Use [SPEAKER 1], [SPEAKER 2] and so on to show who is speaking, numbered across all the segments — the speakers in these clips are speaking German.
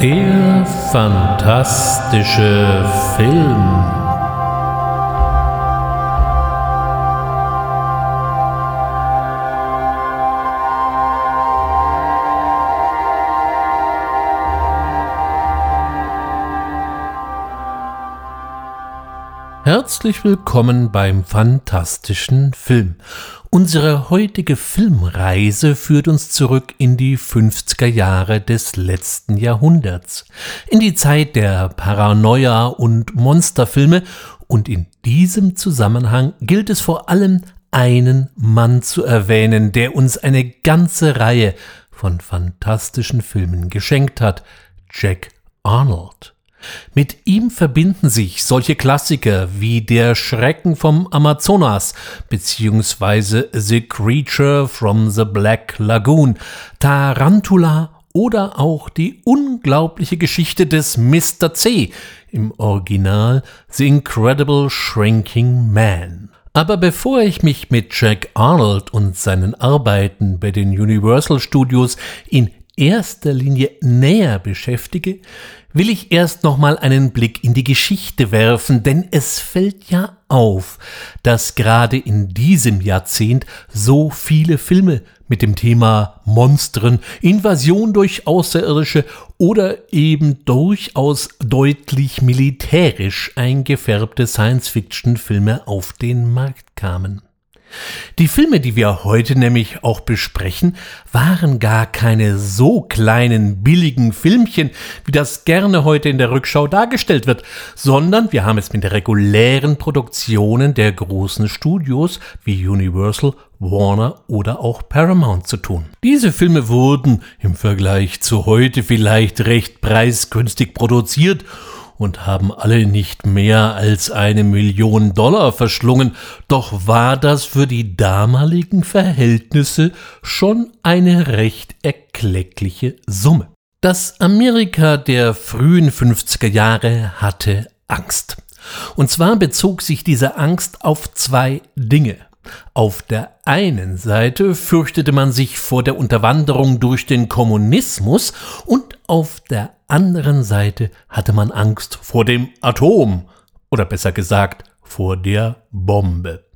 [SPEAKER 1] Der fantastische Film. Herzlich willkommen beim fantastischen Film. Unsere heutige Filmreise führt uns zurück in die 50er Jahre des letzten Jahrhunderts, in die Zeit der Paranoia und Monsterfilme und in diesem Zusammenhang gilt es vor allem einen Mann zu erwähnen, der uns eine ganze Reihe von fantastischen Filmen geschenkt hat, Jack Arnold. Mit ihm verbinden sich solche Klassiker wie Der Schrecken vom Amazonas bzw. The Creature from the Black Lagoon, Tarantula oder auch die unglaubliche Geschichte des Mr. C, im Original The Incredible Shrinking Man. Aber bevor ich mich mit Jack Arnold und seinen Arbeiten bei den Universal Studios in erster Linie näher beschäftige, will ich erst nochmal einen Blick in die Geschichte werfen, denn es fällt ja auf, dass gerade in diesem Jahrzehnt so viele Filme mit dem Thema Monstern, Invasion durch Außerirdische oder eben durchaus deutlich militärisch eingefärbte Science-Fiction-Filme auf den Markt kamen. Die Filme, die wir heute nämlich auch besprechen, waren gar keine so kleinen, billigen Filmchen, wie das gerne heute in der Rückschau dargestellt wird, sondern wir haben es mit regulären Produktionen der großen Studios wie Universal, Warner oder auch Paramount zu tun. Diese Filme wurden im Vergleich zu heute vielleicht recht preisgünstig produziert und haben alle nicht mehr als eine Million Dollar verschlungen, doch war das für die damaligen Verhältnisse schon eine recht erkleckliche Summe. Das Amerika der frühen 50er Jahre hatte Angst. Und zwar bezog sich diese Angst auf zwei Dinge. Auf der einen Seite fürchtete man sich vor der Unterwanderung durch den Kommunismus und auf der anderen Seite hatte man Angst vor dem Atom oder besser gesagt vor der Bombe.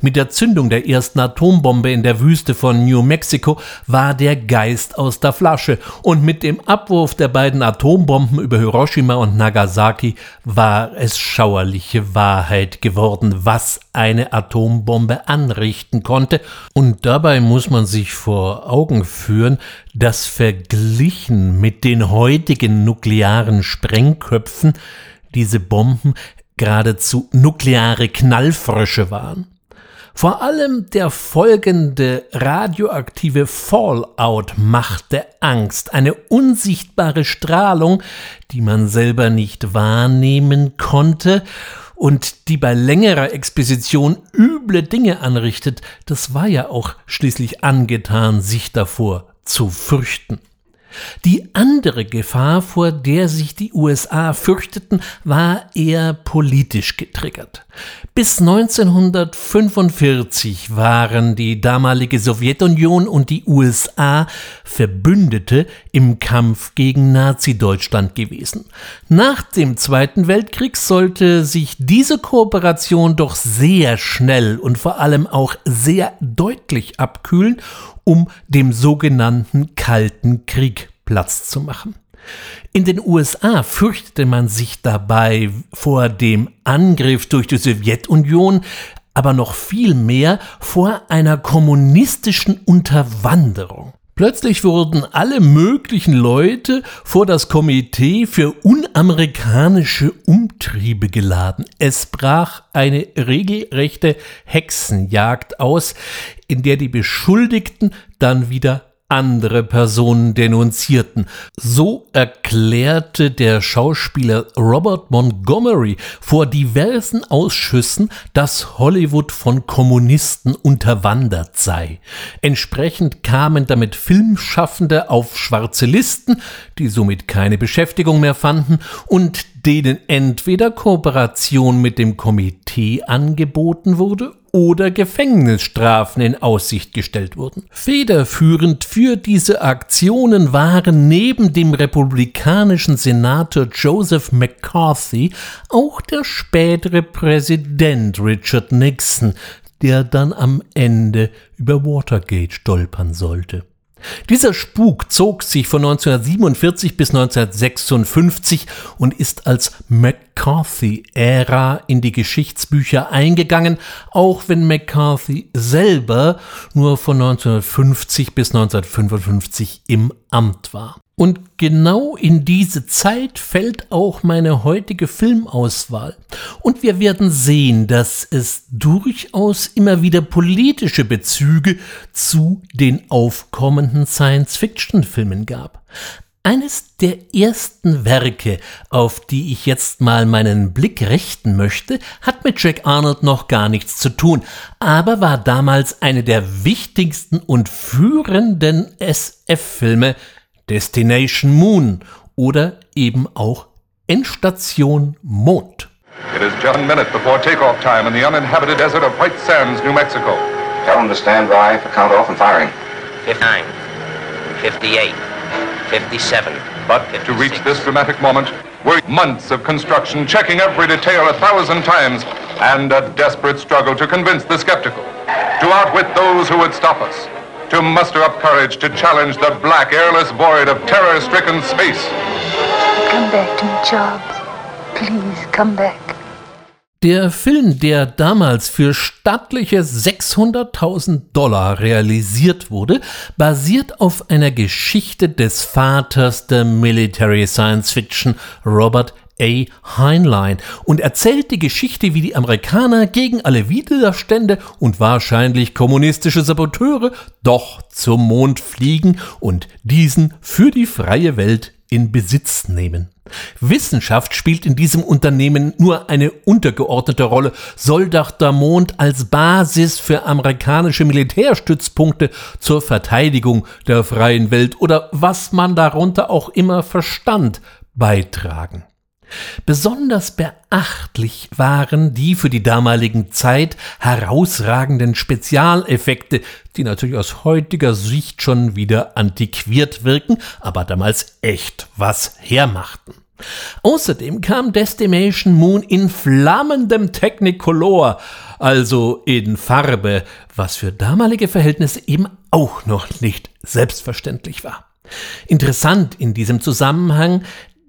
[SPEAKER 1] Mit der Zündung der ersten Atombombe in der Wüste von New Mexico war der Geist aus der Flasche und mit dem Abwurf der beiden Atombomben über Hiroshima und Nagasaki war es schauerliche Wahrheit geworden, was eine Atombombe anrichten konnte und dabei muss man sich vor Augen führen, dass verglichen mit den heutigen nuklearen Sprengköpfen diese Bomben geradezu nukleare Knallfrösche waren. Vor allem der folgende radioaktive Fallout machte Angst, eine unsichtbare Strahlung, die man selber nicht wahrnehmen konnte und die bei längerer Exposition üble Dinge anrichtet, das war ja auch schließlich angetan, sich davor zu fürchten. Die andere Gefahr, vor der sich die USA fürchteten, war eher politisch getriggert. Bis 1945 waren die damalige Sowjetunion und die USA Verbündete im Kampf gegen Nazi-Deutschland gewesen. Nach dem Zweiten Weltkrieg sollte sich diese Kooperation doch sehr schnell und vor allem auch sehr deutlich abkühlen um dem sogenannten Kalten Krieg Platz zu machen. In den USA fürchtete man sich dabei vor dem Angriff durch die Sowjetunion, aber noch viel mehr vor einer kommunistischen Unterwanderung. Plötzlich wurden alle möglichen Leute vor das Komitee für unamerikanische Umtriebe geladen. Es brach eine regelrechte Hexenjagd aus, in der die Beschuldigten dann wieder andere Personen denunzierten. So erklärte der Schauspieler Robert Montgomery vor diversen Ausschüssen, dass Hollywood von Kommunisten unterwandert sei. Entsprechend kamen damit Filmschaffende auf schwarze Listen, die somit keine Beschäftigung mehr fanden, und denen entweder Kooperation mit dem Komitee angeboten wurde oder Gefängnisstrafen in Aussicht gestellt wurden. Federführend für diese Aktionen waren neben dem republikanischen Senator Joseph McCarthy auch der spätere Präsident Richard Nixon, der dann am Ende über Watergate stolpern sollte. Dieser Spuk zog sich von 1947 bis 1956 und ist als McCarthy-Ära in die Geschichtsbücher eingegangen, auch wenn McCarthy selber nur von 1950 bis 1955 im Amt war. Und genau in diese Zeit fällt auch meine heutige Filmauswahl. Und wir werden sehen, dass es durchaus immer wieder politische Bezüge zu den aufkommenden Science-Fiction-Filmen gab. Eines der ersten Werke, auf die ich jetzt mal meinen Blick richten möchte, hat mit Jack Arnold noch gar nichts zu tun, aber war damals eine der wichtigsten und führenden SF-Filme, Destination Moon oder eben auch Endstation Mond.
[SPEAKER 2] It is just a minute before takeoff time in the uninhabited desert of White Sands, New Mexico.
[SPEAKER 3] Tell them to stand by for count off and firing.
[SPEAKER 4] 59, 58, 57,
[SPEAKER 2] But to reach this dramatic moment were months of construction, checking every detail a thousand times, and a desperate struggle to convince the skeptical, to outwit those who would stop us, to muster up courage to challenge the black, airless void of terror-stricken space.
[SPEAKER 5] Come back to me, Charles. Please, come back.
[SPEAKER 1] Der Film, der damals für stattliche 600.000 Dollar realisiert wurde, basiert auf einer Geschichte des Vaters der Military Science Fiction, Robert A. Heinlein, und erzählt die Geschichte, wie die Amerikaner gegen alle Widerstände und wahrscheinlich kommunistische Saboteure doch zum Mond fliegen und diesen für die freie Welt in Besitz nehmen. Wissenschaft spielt in diesem Unternehmen nur eine untergeordnete Rolle, soll doch der Mond als Basis für amerikanische Militärstützpunkte zur Verteidigung der freien Welt oder was man darunter auch immer verstand, beitragen. Besonders beachtlich waren die für die damalige Zeit herausragenden Spezialeffekte, die natürlich aus heutiger Sicht schon wieder antiquiert wirken, aber damals echt was hermachten. Außerdem kam Destination Moon in flammendem Technicolor, also in Farbe, was für damalige Verhältnisse eben auch noch nicht selbstverständlich war. Interessant in diesem Zusammenhang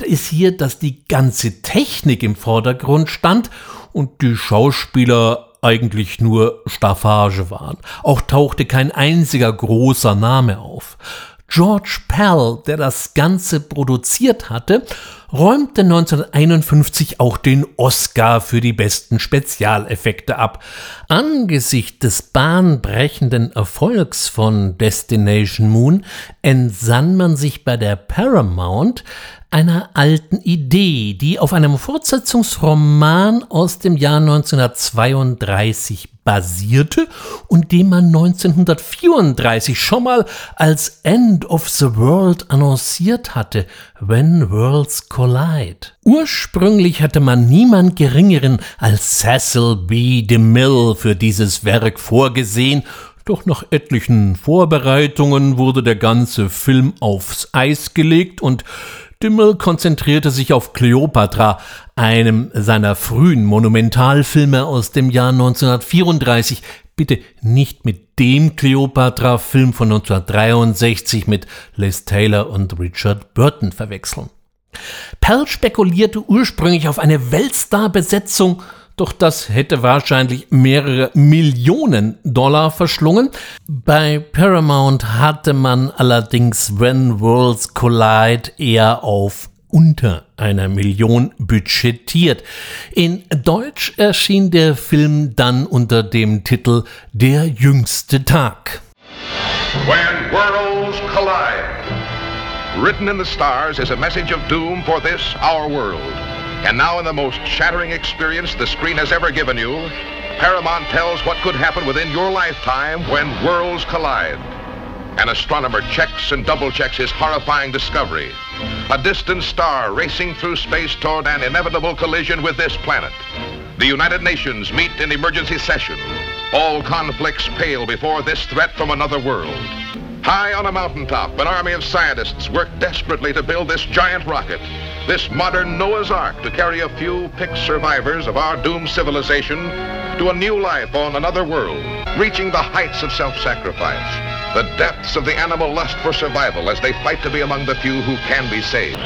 [SPEAKER 1] ist hier, dass die ganze Technik im Vordergrund stand und die Schauspieler eigentlich nur Staffage waren. Auch tauchte kein einziger großer Name auf. George Pell, der das Ganze produziert hatte, räumte 1951 auch den Oscar für die besten Spezialeffekte ab. Angesichts des bahnbrechenden Erfolgs von Destination Moon entsann man sich bei der Paramount einer alten Idee, die auf einem Fortsetzungsroman aus dem Jahr 1932 basierte und den man 1934 schon mal als End of the World annonciert hatte, When Worlds Collide. Ursprünglich hatte man niemand geringeren als Cecil B. DeMille für dieses Werk vorgesehen, doch nach etlichen Vorbereitungen wurde der ganze Film aufs Eis gelegt und Dimmel konzentrierte sich auf Cleopatra, einem seiner frühen Monumentalfilme aus dem Jahr 1934. Bitte nicht mit dem Cleopatra-Film von 1963 mit Les Taylor und Richard Burton verwechseln. Pell spekulierte ursprünglich auf eine Weltstar-Besetzung doch das hätte wahrscheinlich mehrere Millionen Dollar verschlungen. Bei Paramount hatte man allerdings When Worlds Collide eher auf unter einer Million budgetiert. In Deutsch erschien der Film dann unter dem Titel Der jüngste Tag.
[SPEAKER 6] When worlds collide. Written in the stars is a message of doom for this, our world. And now, in the most shattering experience the screen has ever given you, Paramount tells what could happen within your lifetime when worlds collide. An astronomer checks and double checks his horrifying discovery A distant star racing through space toward an inevitable collision with this planet. The United Nations meet in emergency session. All conflicts pale before this threat from another world. High on a mountaintop, an army of scientists work desperately to build this giant rocket, this modern Noah's Ark to carry a few picked survivors of our doomed civilization to a new life on another world, reaching the heights of self-sacrifice, the depths of the animal lust for survival as they fight to be among the few who can be saved,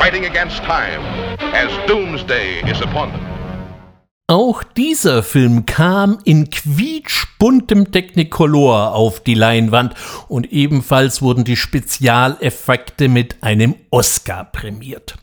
[SPEAKER 6] fighting against time as doomsday is upon them.
[SPEAKER 1] Auch dieser Film kam in quietschbuntem Technicolor auf die Leinwand und ebenfalls wurden die Spezialeffekte mit einem Oscar prämiert.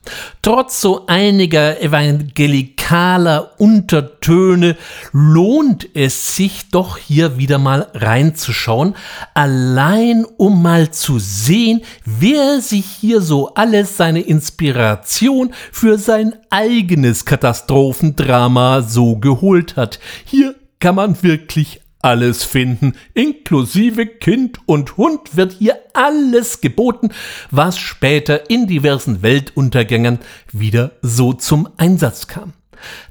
[SPEAKER 1] Trotz so einiger evangelikaler Untertöne lohnt es sich doch hier wieder mal reinzuschauen, allein um mal zu sehen, wer sich hier so alles seine Inspiration für sein eigenes Katastrophendrama so geholt hat. Hier kann man wirklich alles finden, inklusive Kind und Hund wird hier alles geboten, was später in diversen Weltuntergängen wieder so zum Einsatz kam.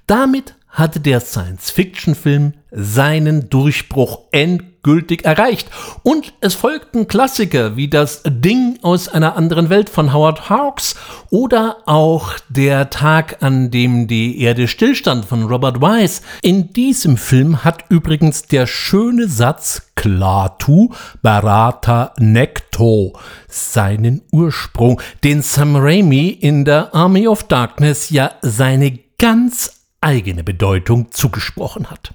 [SPEAKER 1] Damit hatte der Science-Fiction-Film seinen Durchbruch endgültig erreicht. Und es folgten Klassiker wie das Ding aus einer anderen Welt von Howard Hawks oder auch der Tag, an dem die Erde stillstand von Robert Wise. In diesem Film hat übrigens der schöne Satz Klatu Barata Necto seinen Ursprung, den Sam Raimi in der Army of Darkness ja seine ganz eigene Bedeutung zugesprochen hat.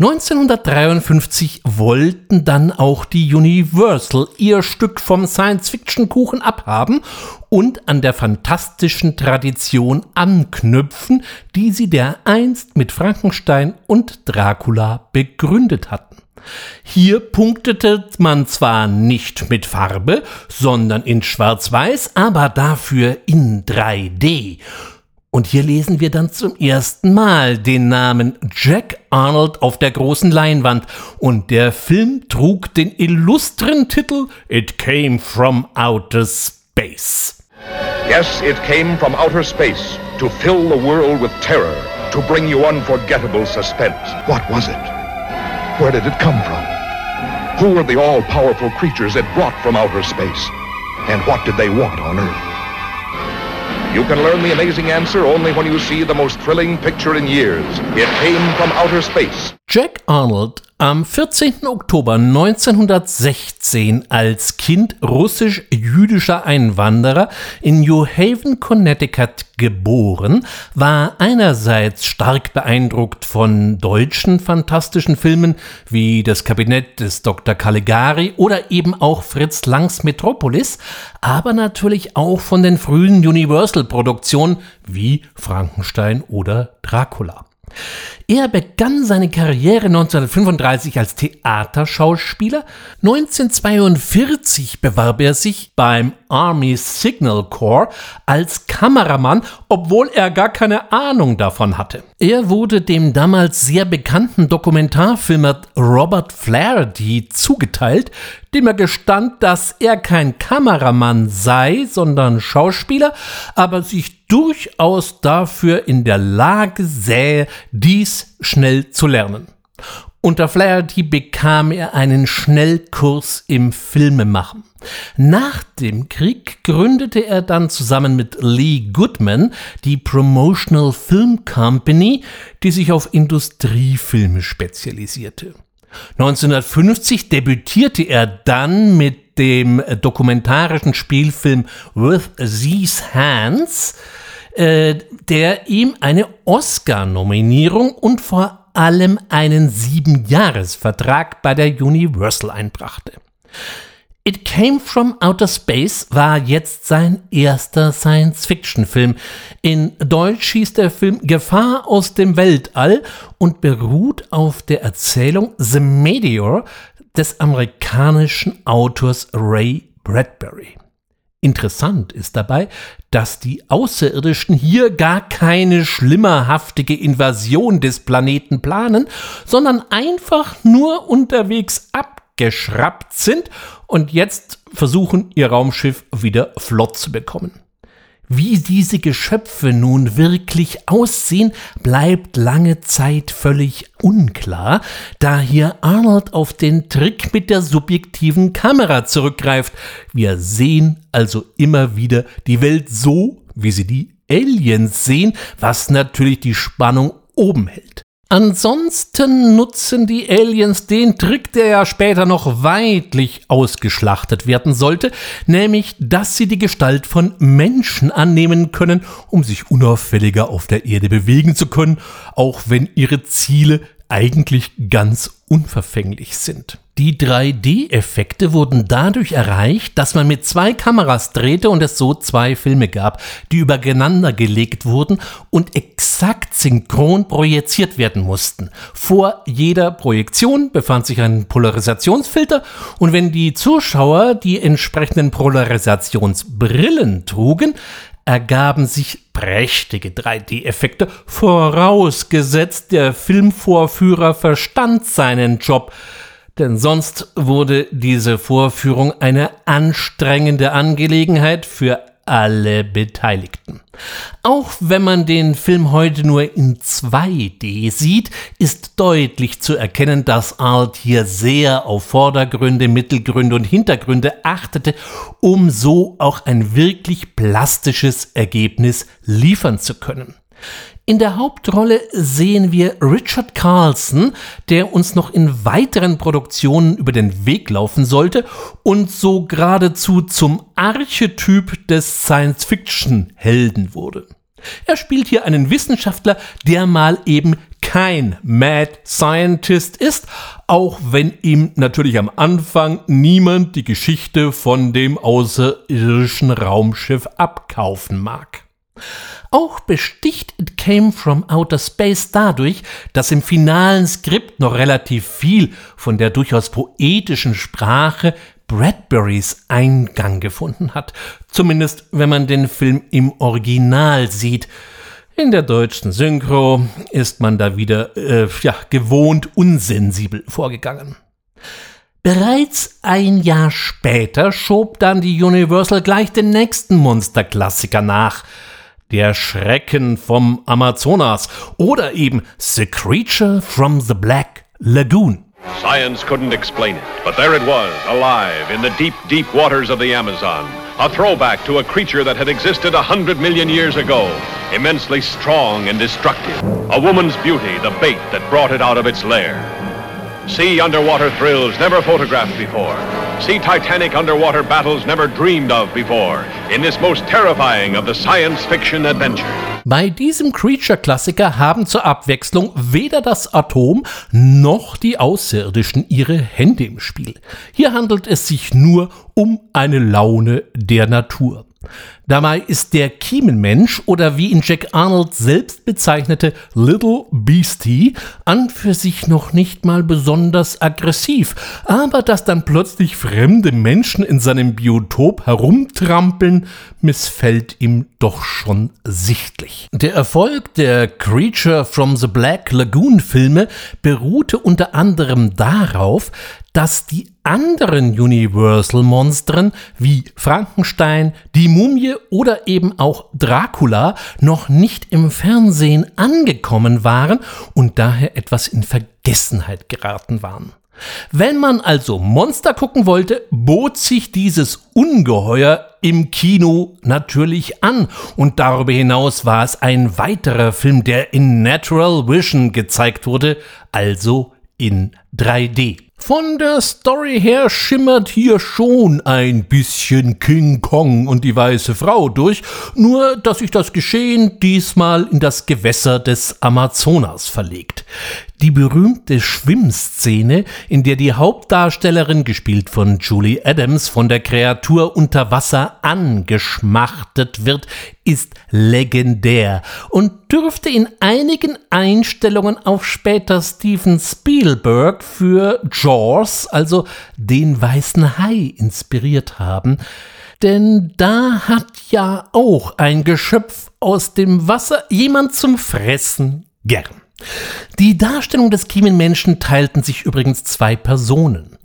[SPEAKER 1] 1953 wollten dann auch die Universal ihr Stück vom Science-Fiction-Kuchen abhaben und an der fantastischen Tradition anknüpfen, die sie dereinst mit Frankenstein und Dracula begründet hatten. Hier punktete man zwar nicht mit Farbe, sondern in Schwarz-Weiß, aber dafür in 3D. Und hier lesen wir dann zum ersten Mal den Namen Jack Arnold auf der großen Leinwand. Und der Film trug den illustren Titel It Came from Outer Space.
[SPEAKER 6] Yes, it came from outer space to fill the world with terror, to bring you unforgettable suspense. What was it? Where did it come from? Who were the all-powerful creatures it brought from outer space? And what did they want on Earth? You can learn the amazing answer only when you see the most thrilling picture in years. It came from outer space.
[SPEAKER 1] Jack Arnold, am 14. Oktober 1916 als Kind russisch-jüdischer Einwanderer in New Haven, Connecticut geboren, war einerseits stark beeindruckt von deutschen fantastischen Filmen wie Das Kabinett des Dr. Caligari oder eben auch Fritz Langs Metropolis, aber natürlich auch von den frühen Universal-Produktionen wie Frankenstein oder Dracula. Er begann seine Karriere 1935 als Theaterschauspieler. 1942 bewarb er sich beim Army Signal Corps als Kameramann, obwohl er gar keine Ahnung davon hatte. Er wurde dem damals sehr bekannten Dokumentarfilmer Robert Flaherty zugeteilt, dem er gestand, dass er kein Kameramann sei, sondern Schauspieler, aber sich durchaus dafür in der Lage sähe, dies schnell zu lernen. Unter Flaherty bekam er einen Schnellkurs im Filmemachen. Nach dem Krieg gründete er dann zusammen mit Lee Goodman die Promotional Film Company, die sich auf Industriefilme spezialisierte. 1950 debütierte er dann mit dem dokumentarischen Spielfilm With These Hands, äh, der ihm eine Oscar-Nominierung und vor allem einen Siebenjahresvertrag bei der Universal einbrachte. It Came from Outer Space war jetzt sein erster Science-Fiction-Film. In Deutsch hieß der Film Gefahr aus dem Weltall und beruht auf der Erzählung The Meteor des amerikanischen Autors Ray Bradbury. Interessant ist dabei, dass die Außerirdischen hier gar keine schlimmerhaftige Invasion des Planeten planen, sondern einfach nur unterwegs abgeschraubt sind und jetzt versuchen, ihr Raumschiff wieder flott zu bekommen. Wie diese Geschöpfe nun wirklich aussehen, bleibt lange Zeit völlig unklar, da hier Arnold auf den Trick mit der subjektiven Kamera zurückgreift. Wir sehen also immer wieder die Welt so, wie sie die Aliens sehen, was natürlich die Spannung oben hält. Ansonsten nutzen die Aliens den Trick, der ja später noch weitlich ausgeschlachtet werden sollte, nämlich, dass sie die Gestalt von Menschen annehmen können, um sich unauffälliger auf der Erde bewegen zu können, auch wenn ihre Ziele eigentlich ganz unverfänglich sind. Die 3D-Effekte wurden dadurch erreicht, dass man mit zwei Kameras drehte und es so zwei Filme gab, die übereinander gelegt wurden und exakt synchron projiziert werden mussten. Vor jeder Projektion befand sich ein Polarisationsfilter und wenn die Zuschauer die entsprechenden Polarisationsbrillen trugen, ergaben sich prächtige 3D-Effekte, vorausgesetzt der Filmvorführer verstand seinen Job denn sonst wurde diese Vorführung eine anstrengende Angelegenheit für alle Beteiligten. Auch wenn man den Film heute nur in 2D sieht, ist deutlich zu erkennen, dass Art hier sehr auf Vordergründe, Mittelgründe und Hintergründe achtete, um so auch ein wirklich plastisches Ergebnis liefern zu können. In der Hauptrolle sehen wir Richard Carlson, der uns noch in weiteren Produktionen über den Weg laufen sollte und so geradezu zum Archetyp des Science-Fiction-Helden wurde. Er spielt hier einen Wissenschaftler, der mal eben kein Mad Scientist ist, auch wenn ihm natürlich am Anfang niemand die Geschichte von dem außerirdischen Raumschiff abkaufen mag. Auch besticht It Came from Outer Space dadurch, dass im finalen Skript noch relativ viel von der durchaus poetischen Sprache Bradburys Eingang gefunden hat. Zumindest wenn man den Film im Original sieht. In der deutschen Synchro ist man da wieder äh, ja, gewohnt unsensibel vorgegangen. Bereits ein Jahr später schob dann die Universal gleich den nächsten Monsterklassiker nach – der Schrecken vom Amazonas oder eben The Creature from the Black Lagoon.
[SPEAKER 7] Science couldn't explain it, but there it was, alive in the deep, deep waters of the Amazon. A throwback to a creature that had existed a hundred million years ago, immensely strong and destructive. A woman's beauty, the bait that brought it out of its lair. See underwater thrills never photographed before. See Titanic underwater battles never dreamed of before. In this most terrifying of the science fiction adventures.
[SPEAKER 1] Bei diesem Creature-Klassiker haben zur Abwechslung weder das Atom noch die Außerirdischen ihre Hände im Spiel. Hier handelt es sich nur um eine Laune der Natur. Dabei ist der Kiemenmensch oder wie ihn Jack Arnold selbst bezeichnete Little Beastie an für sich noch nicht mal besonders aggressiv, aber dass dann plötzlich fremde Menschen in seinem Biotop herumtrampeln, missfällt ihm doch schon sichtlich. Der Erfolg der Creature from the Black Lagoon Filme beruhte unter anderem darauf, dass die anderen Universal-Monstern wie Frankenstein, die Mumie oder eben auch Dracula noch nicht im Fernsehen angekommen waren und daher etwas in Vergessenheit geraten waren. Wenn man also Monster gucken wollte, bot sich dieses Ungeheuer im Kino natürlich an. Und darüber hinaus war es ein weiterer Film, der in Natural Vision gezeigt wurde, also in 3D. Von der Story her schimmert hier schon ein bisschen King Kong und die weiße Frau durch, nur dass sich das Geschehen diesmal in das Gewässer des Amazonas verlegt. Die berühmte Schwimmszene, in der die Hauptdarstellerin, gespielt von Julie Adams, von der Kreatur unter Wasser angeschmachtet wird, ist legendär und dürfte in einigen Einstellungen auf später Steven Spielberg für Jaws, also den weißen Hai, inspiriert haben. Denn da hat ja auch ein Geschöpf aus dem Wasser jemand zum Fressen gern. Die Darstellung des Kiemenmenschen teilten sich übrigens zwei Personen.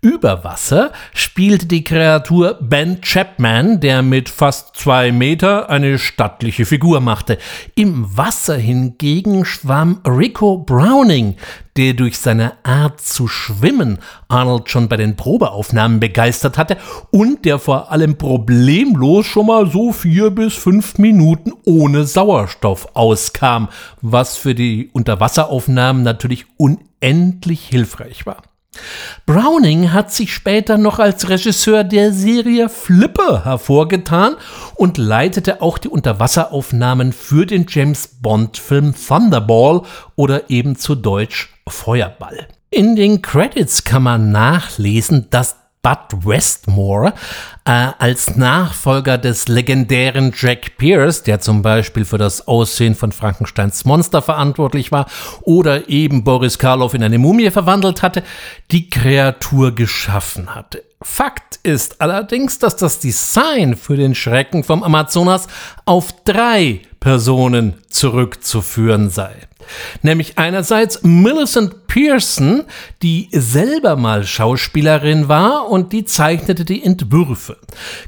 [SPEAKER 1] Über Wasser spielte die Kreatur Ben Chapman, der mit fast zwei Meter eine stattliche Figur machte. Im Wasser hingegen schwamm Rico Browning, der durch seine Art zu schwimmen Arnold schon bei den Probeaufnahmen begeistert hatte und der vor allem problemlos schon mal so vier bis fünf Minuten ohne Sauerstoff auskam, was für die Unterwasseraufnahmen natürlich unendlich hilfreich war. Browning hat sich später noch als Regisseur der Serie Flipper hervorgetan und leitete auch die Unterwasseraufnahmen für den James Bond-Film Thunderball oder eben zu Deutsch Feuerball. In den Credits kann man nachlesen, dass Bud Westmore äh, als Nachfolger des legendären Jack Pierce, der zum Beispiel für das Aussehen von Frankensteins Monster verantwortlich war oder eben Boris Karloff in eine Mumie verwandelt hatte, die Kreatur geschaffen hatte. Fakt ist allerdings, dass das Design für den Schrecken vom Amazonas auf drei Personen zurückzuführen sei nämlich einerseits Millicent Pearson, die selber mal Schauspielerin war und die zeichnete die Entwürfe.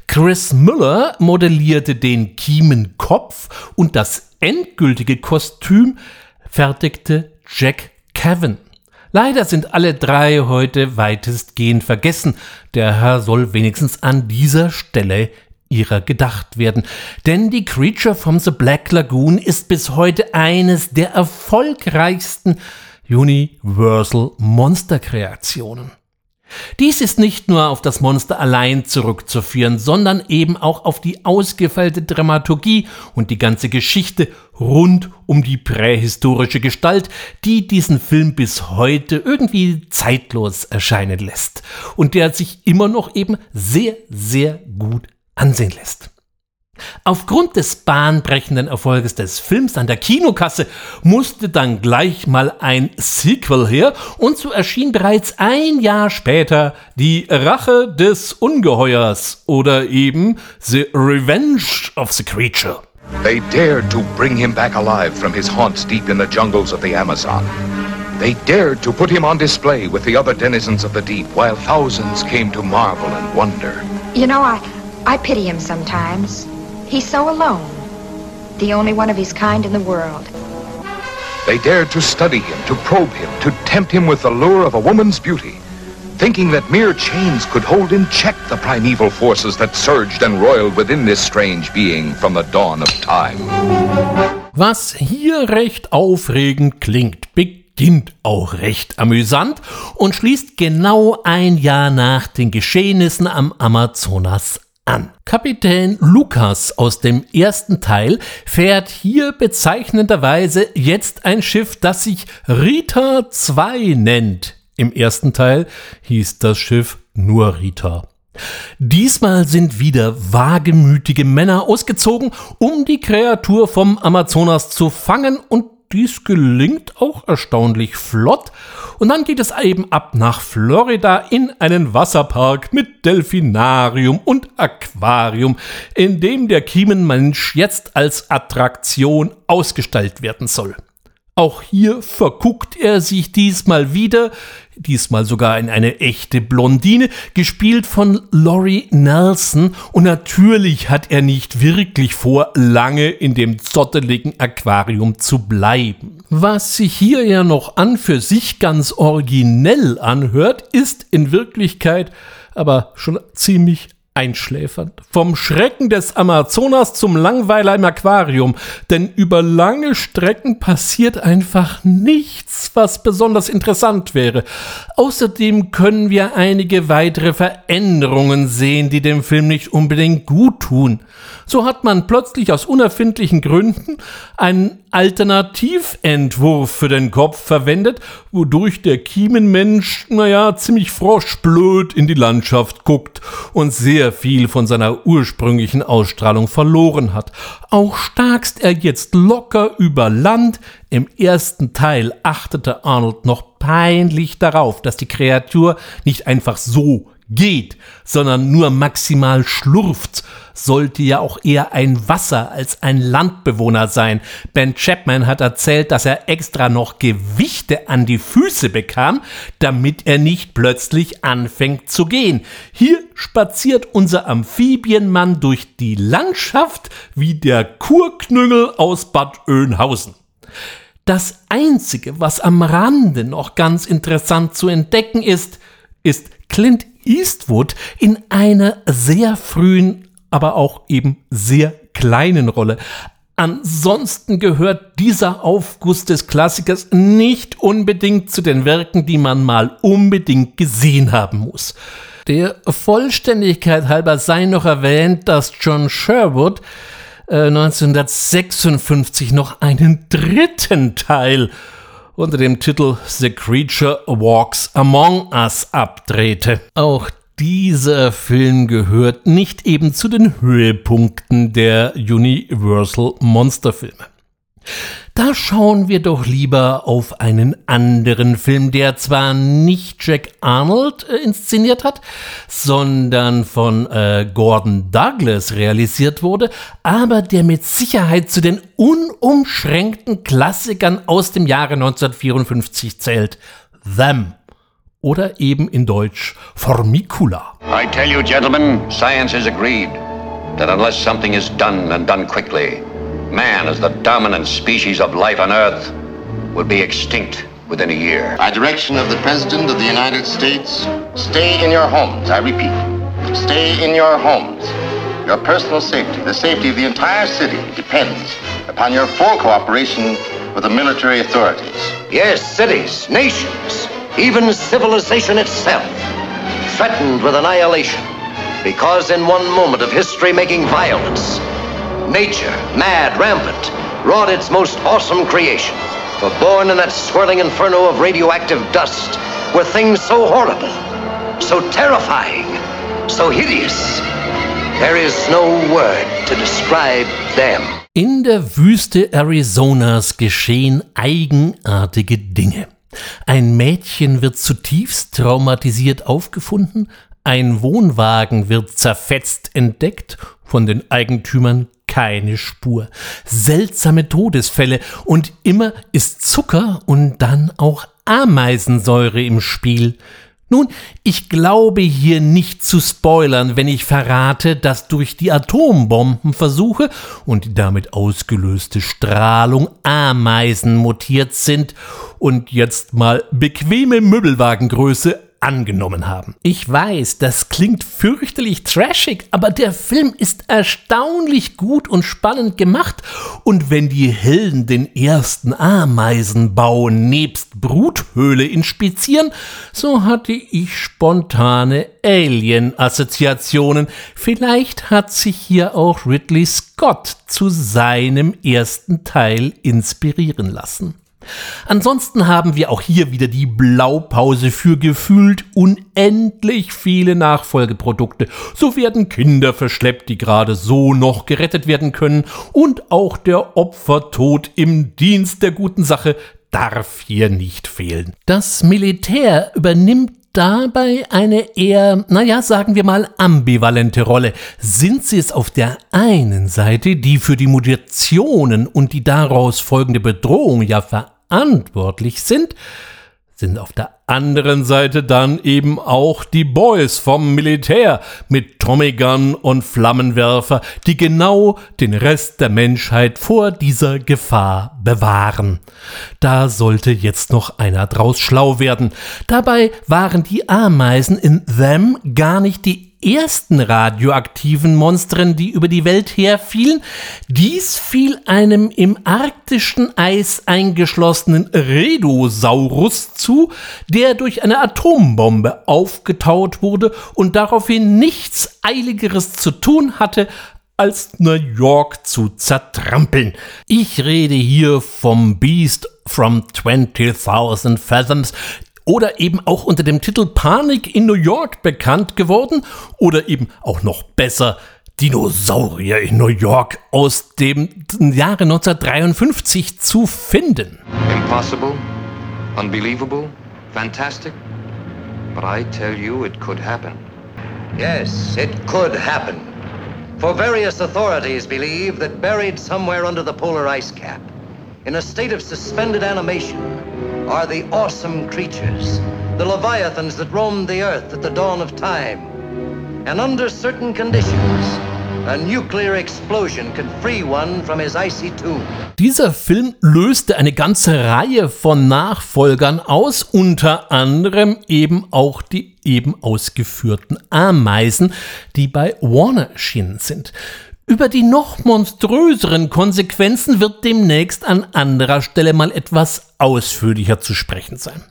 [SPEAKER 1] Chris Müller modellierte den Kiemenkopf und das endgültige Kostüm fertigte Jack Cavan. Leider sind alle drei heute weitestgehend vergessen. Der Herr soll wenigstens an dieser Stelle ihrer gedacht werden. Denn die Creature from the Black Lagoon ist bis heute eines der erfolgreichsten Universal Monster Kreationen. Dies ist nicht nur auf das Monster allein zurückzuführen, sondern eben auch auf die ausgefeilte Dramaturgie und die ganze Geschichte rund um die prähistorische Gestalt, die diesen Film bis heute irgendwie zeitlos erscheinen lässt und der sich immer noch eben sehr, sehr gut ansehen lässt. Aufgrund des bahnbrechenden Erfolges des Films an der Kinokasse musste dann gleich mal ein Sequel her und so erschien bereits ein Jahr später die Rache des Ungeheuers oder eben The Revenge of the Creature.
[SPEAKER 6] They dared to bring him back alive from his haunts deep in the jungles of the Amazon. They dared to put him on display with the other denizens of the deep while thousands came to marvel and wonder.
[SPEAKER 8] You know, I I pity him sometimes. He's so alone. The only one of his kind in the world.
[SPEAKER 6] They dared to study him, to probe him, to tempt him with the lure of a woman's beauty, thinking that mere chains could hold in check the primeval forces that surged and roiled within this strange being from the dawn of time.
[SPEAKER 1] Was hier recht aufregend klingt, beginnt auch recht amüsant und schließt genau ein Jahr nach den Geschehnissen am Amazonas an. Kapitän Lukas aus dem ersten Teil fährt hier bezeichnenderweise jetzt ein Schiff, das sich Rita 2 nennt. Im ersten Teil hieß das Schiff nur Rita. Diesmal sind wieder wagemütige Männer ausgezogen, um die Kreatur vom Amazonas zu fangen und dies gelingt auch erstaunlich flott. Und dann geht es eben ab nach Florida in einen Wasserpark mit Delfinarium und Aquarium, in dem der Kiemenmensch jetzt als Attraktion ausgestaltet werden soll. Auch hier verguckt er sich diesmal wieder, diesmal sogar in eine echte Blondine, gespielt von Laurie Nelson. Und natürlich hat er nicht wirklich vor, lange in dem zotteligen Aquarium zu bleiben. Was sich hier ja noch an für sich ganz originell anhört, ist in Wirklichkeit aber schon ziemlich einschläfernd. Vom Schrecken des Amazonas zum Langweiler im Aquarium. Denn über lange Strecken passiert einfach nichts, was besonders interessant wäre. Außerdem können wir einige weitere Veränderungen sehen, die dem Film nicht unbedingt gut tun. So hat man plötzlich aus unerfindlichen Gründen einen Alternativentwurf für den Kopf verwendet, wodurch der Kiemenmensch, naja, ziemlich froschblöd in die Landschaft guckt und sehr viel von seiner ursprünglichen Ausstrahlung verloren hat. Auch starkst er jetzt locker über Land. Im ersten Teil achtete Arnold noch peinlich darauf, dass die Kreatur nicht einfach so geht, sondern nur maximal schlurft, sollte ja auch eher ein Wasser als ein Landbewohner sein. Ben Chapman hat erzählt, dass er extra noch Gewichte an die Füße bekam, damit er nicht plötzlich anfängt zu gehen. Hier spaziert unser Amphibienmann durch die Landschaft wie der Kurknüngel aus Bad Oeynhausen. Das Einzige, was am Rande noch ganz interessant zu entdecken ist, ist Clint Eastwood in einer sehr frühen, aber auch eben sehr kleinen Rolle. Ansonsten gehört dieser Aufguss des Klassikers nicht unbedingt zu den Werken, die man mal unbedingt gesehen haben muss. Der Vollständigkeit halber sei noch erwähnt, dass John Sherwood 1956 äh, noch einen dritten Teil unter dem Titel The Creature Walks Among Us abdrehte. Auch dieser Film gehört nicht eben zu den Höhepunkten der Universal Monsterfilme. Da schauen wir doch lieber auf einen anderen Film, der zwar nicht Jack Arnold äh, inszeniert hat, sondern von äh, Gordon Douglas realisiert wurde, aber der mit Sicherheit zu den unumschränkten Klassikern aus dem Jahre 1954 zählt. Them. Oder eben in Deutsch Formicula.
[SPEAKER 9] I tell you, gentlemen, science has agreed that unless something is done and done quickly, man as the dominant species of life on Earth will be extinct within a year.
[SPEAKER 10] By direction of the President of the United States, stay in your homes, I repeat. Stay in your homes. Your personal safety, the safety of the entire city, depends upon your full cooperation with the military authorities.
[SPEAKER 9] Yes, cities, nations, even civilization itself, threatened with annihilation because in one moment of history-making violence, Nature, mad, rampant, wrought its most awesome creation. For born in that swirling inferno of radioactive dust were things so horrible, so terrifying, so hideous. There is no word to describe them.
[SPEAKER 1] In der Wüste Arizonas geschehen eigenartige Dinge. Ein Mädchen wird zutiefst traumatisiert aufgefunden, ein Wohnwagen wird zerfetzt entdeckt, von den Eigentümern keine Spur. Seltsame Todesfälle und immer ist Zucker und dann auch Ameisensäure im Spiel. Nun, ich glaube hier nicht zu spoilern, wenn ich verrate, dass durch die Atombombenversuche und die damit ausgelöste Strahlung Ameisen mutiert sind und jetzt mal bequeme Möbelwagengröße angenommen haben. Ich weiß, das klingt fürchterlich trashig, aber der Film ist erstaunlich gut und spannend gemacht und wenn die Helden den ersten Ameisenbau nebst Bruthöhle inspizieren, so hatte ich spontane Alien-Assoziationen. Vielleicht hat sich hier auch Ridley Scott zu seinem ersten Teil inspirieren lassen. Ansonsten haben wir auch hier wieder die Blaupause für gefühlt unendlich viele Nachfolgeprodukte. So werden Kinder verschleppt, die gerade so noch gerettet werden können und auch der Opfertod im Dienst der guten Sache darf hier nicht fehlen. Das Militär übernimmt dabei eine eher, naja, sagen wir mal, ambivalente Rolle. Sind sie es auf der einen Seite, die für die Mutationen und die daraus folgende Bedrohung ja ver verantwortlich sind, sind auf der anderen Seite dann eben auch die Boys vom Militär mit Tommy Gun und Flammenwerfer, die genau den Rest der Menschheit vor dieser Gefahr bewahren. Da sollte jetzt noch einer draus schlau werden. Dabei waren die Ameisen in Them gar nicht die ersten radioaktiven Monstern, die über die Welt herfielen. Dies fiel einem im arktischen Eis eingeschlossenen Redosaurus zu, der durch eine Atombombe aufgetaut wurde und daraufhin nichts Eiligeres zu tun hatte, als New York zu zertrampeln. Ich rede hier vom Beast from 20,000 Fathoms, oder eben auch unter dem Titel Panik in New York bekannt geworden oder eben auch noch besser Dinosaurier in New York aus dem Jahre 1953 zu finden.
[SPEAKER 9] Impossible, unbelievable, fantastic, but I tell you it could happen. Yes, it could happen. For various authorities believe that buried somewhere under the polar ice cap, in a state of suspended animation, are the awesome creatures, the leviathans that roamed the earth at the dawn of time. And under certain conditions, a nuclear explosion could free one from his icy tomb.
[SPEAKER 1] Dieser Film löste eine ganze Reihe von Nachfolgern aus, unter anderem eben auch die eben ausgeführten Ameisen, die bei Warner erschienen sind. Über die noch monströseren Konsequenzen wird demnächst an anderer Stelle mal etwas ausführlicher zu sprechen sein.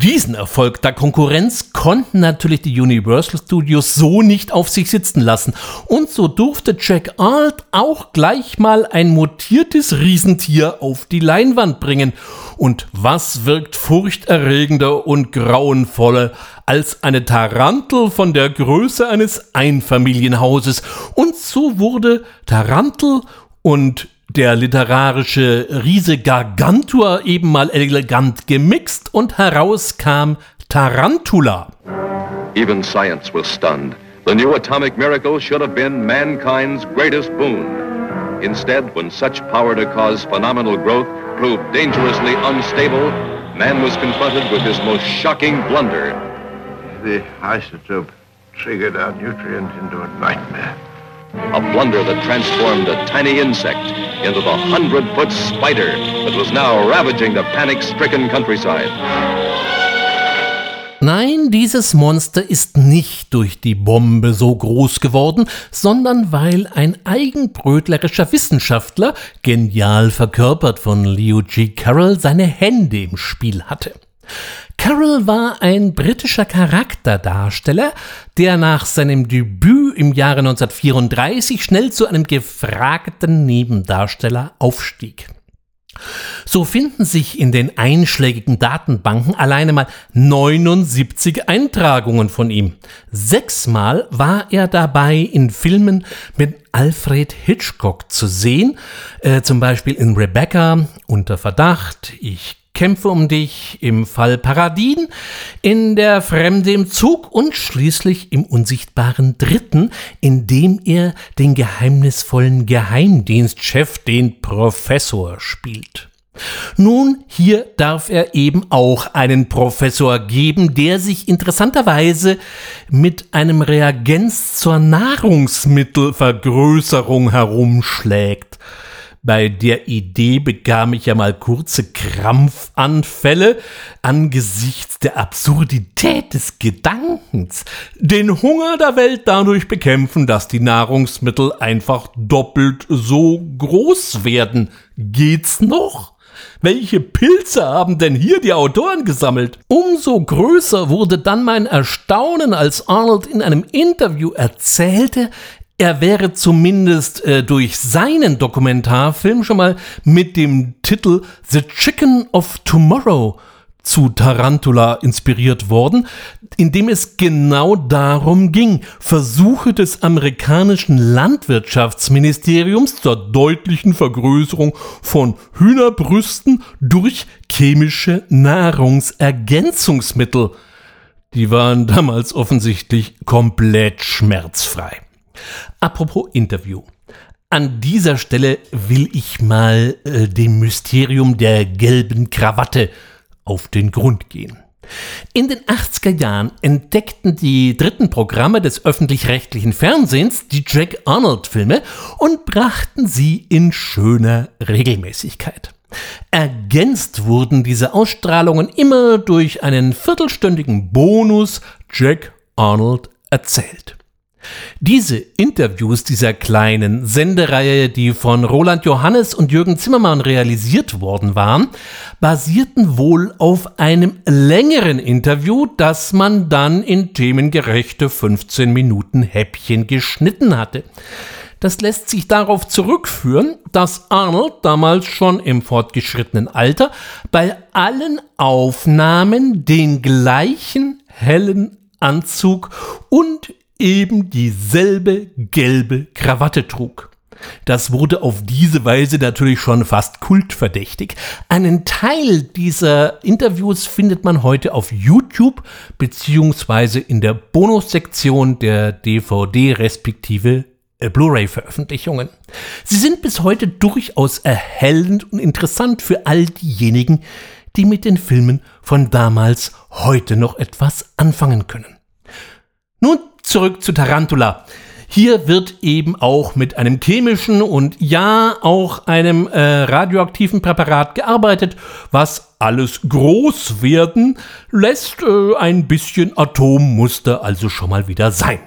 [SPEAKER 1] Diesen Erfolg der Konkurrenz konnten natürlich die Universal Studios so nicht auf sich sitzen lassen. Und so durfte Jack Arnold auch gleich mal ein mutiertes Riesentier auf die Leinwand bringen. Und was wirkt furchterregender und grauenvoller als eine Tarantel von der Größe eines Einfamilienhauses? Und so wurde Tarantel und der literarische Riese Gargantua eben mal elegant gemixt und heraus kam Tarantula.
[SPEAKER 7] Even science was stunned. The new atomic miracle should have been mankind's greatest boon. Instead, when such power to cause phenomenal growth proved dangerously unstable, man was confronted with his most shocking blunder.
[SPEAKER 11] The isotope triggered our nutrient into a nightmare.
[SPEAKER 7] A blunder that transformed a tiny insect into the hundred-foot spider that was now ravaging the panic-stricken countryside.
[SPEAKER 1] Nein, dieses Monster ist nicht durch die Bombe so groß geworden, sondern weil ein eigenbrötlerischer Wissenschaftler, genial verkörpert von Leo G. Carroll, seine Hände im Spiel hatte. Carroll war ein britischer Charakterdarsteller, der nach seinem Debüt im Jahre 1934 schnell zu einem gefragten Nebendarsteller aufstieg. So finden sich in den einschlägigen Datenbanken alleine mal 79 Eintragungen von ihm. Sechsmal war er dabei in Filmen mit Alfred Hitchcock zu sehen, äh, zum Beispiel in Rebecca, Unter Verdacht, Ich Kämpfe um dich, im Fall Paradin, in der Fremde im Zug und schließlich im unsichtbaren Dritten, in dem er den geheimnisvollen Geheimdienstchef, den Professor, spielt. Nun, hier darf er eben auch einen Professor geben, der sich interessanterweise mit einem Reagenz zur Nahrungsmittelvergrößerung herumschlägt. Bei der Idee bekam ich ja mal kurze Krampfanfälle angesichts der Absurdität des Gedankens. Den Hunger der Welt dadurch bekämpfen, dass die Nahrungsmittel einfach doppelt so groß werden. Geht's noch? Welche Pilze haben denn hier die Autoren gesammelt? Umso größer wurde dann mein Erstaunen, als Arnold in einem Interview erzählte, er wäre zumindest äh, durch seinen Dokumentarfilm schon mal mit dem Titel The Chicken of Tomorrow zu Tarantula inspiriert worden, in dem es genau darum ging, Versuche des amerikanischen Landwirtschaftsministeriums zur deutlichen Vergrößerung von Hühnerbrüsten durch chemische Nahrungsergänzungsmittel. Die waren damals offensichtlich komplett schmerzfrei. Apropos Interview. An dieser Stelle will ich mal äh, dem Mysterium der gelben Krawatte auf den Grund gehen. In den 80er Jahren entdeckten die dritten Programme des öffentlich-rechtlichen Fernsehens die Jack Arnold-Filme und brachten sie in schöner Regelmäßigkeit. Ergänzt wurden diese Ausstrahlungen immer durch einen viertelstündigen Bonus Jack Arnold erzählt. Diese Interviews dieser kleinen Sendereihe, die von Roland Johannes und Jürgen Zimmermann realisiert worden waren, basierten wohl auf einem längeren Interview, das man dann in themengerechte 15 Minuten Häppchen geschnitten hatte. Das lässt sich darauf zurückführen, dass Arnold damals schon im fortgeschrittenen Alter bei allen Aufnahmen den gleichen hellen Anzug und eben dieselbe gelbe Krawatte trug. Das wurde auf diese Weise natürlich schon fast kultverdächtig. Einen Teil dieser Interviews findet man heute auf YouTube beziehungsweise in der Bonussektion der DVD respektive Blu-ray-Veröffentlichungen. Sie sind bis heute durchaus erhellend und interessant für all diejenigen, die mit den Filmen von damals heute noch etwas anfangen können. Nun zurück zu Tarantula. Hier wird eben auch mit einem chemischen und ja auch einem äh, radioaktiven Präparat gearbeitet, was alles groß werden lässt. Äh, ein bisschen Atom musste also schon mal wieder sein.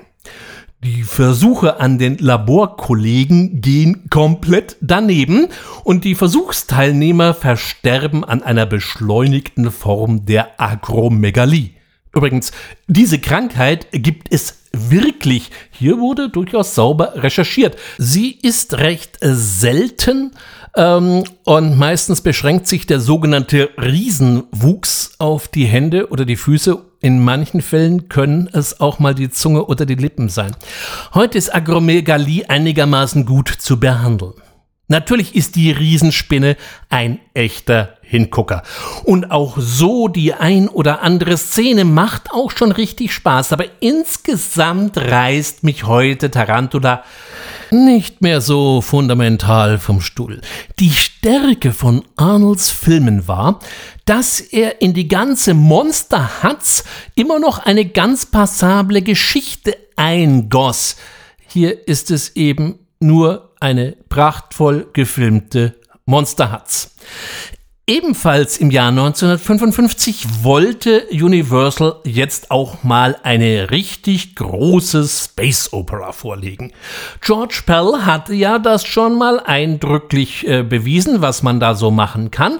[SPEAKER 1] Die Versuche an den Laborkollegen gehen komplett daneben und die Versuchsteilnehmer versterben an einer beschleunigten Form der Akromegalie. Übrigens, diese Krankheit gibt es wirklich. Hier wurde durchaus sauber recherchiert. Sie ist recht selten ähm, und meistens beschränkt sich der sogenannte Riesenwuchs auf die Hände oder die Füße. In manchen Fällen können es auch mal die Zunge oder die Lippen sein. Heute ist Agromegalie einigermaßen gut zu behandeln. Natürlich ist die Riesenspinne ein echter Hingucker. Und auch so die ein oder andere Szene macht auch schon richtig Spaß. Aber insgesamt reißt mich heute Tarantula nicht mehr so fundamental vom Stuhl. Die Stärke von Arnolds Filmen war, dass er in die ganze Monster-Hatz immer noch eine ganz passable Geschichte eingoss. Hier ist es eben nur eine prachtvoll gefilmte Monster-Hatz. Ebenfalls im Jahr 1955 wollte Universal jetzt auch mal eine richtig große Space Opera vorlegen. George Pell hatte ja das schon mal eindrücklich äh, bewiesen, was man da so machen kann.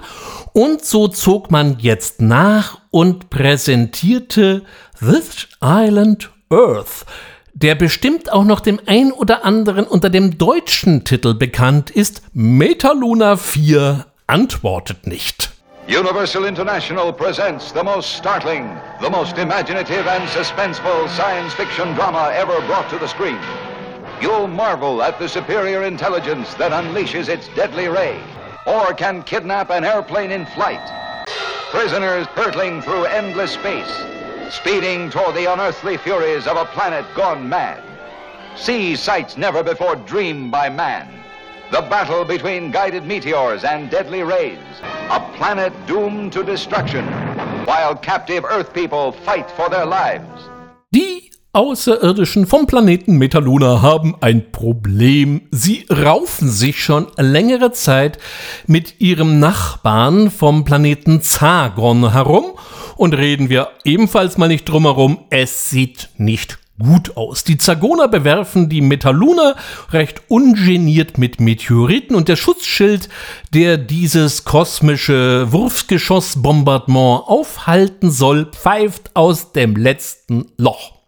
[SPEAKER 1] Und so zog man jetzt nach und präsentierte This Island Earth der bestimmt auch noch dem ein oder anderen unter dem deutschen Titel bekannt ist, Metaluna 4 antwortet nicht.
[SPEAKER 12] Universal International presents the most startling, the most imaginative and suspenseful science fiction drama ever brought to the screen. You'll marvel at the superior intelligence that unleashes its deadly ray, or can kidnap an airplane in flight. Prisoners hurtling through endless space, speeding toward the unearthly furies of a planet gone mad. See sights never before dreamed by man. The battle between guided meteors and deadly rays. A planet doomed to destruction, while captive Earth people fight for their lives.
[SPEAKER 1] Die Außerirdischen vom Planeten Metaluna haben ein Problem. Sie raufen sich schon längere Zeit mit ihrem Nachbarn vom Planeten Zagon herum und reden wir ebenfalls mal nicht drumherum. Es sieht nicht gut aus. Die Zagoner bewerfen die Metaluna recht ungeniert mit Meteoriten und der Schutzschild, der dieses kosmische Wurfgeschossbombardement aufhalten soll, pfeift aus dem letzten Loch.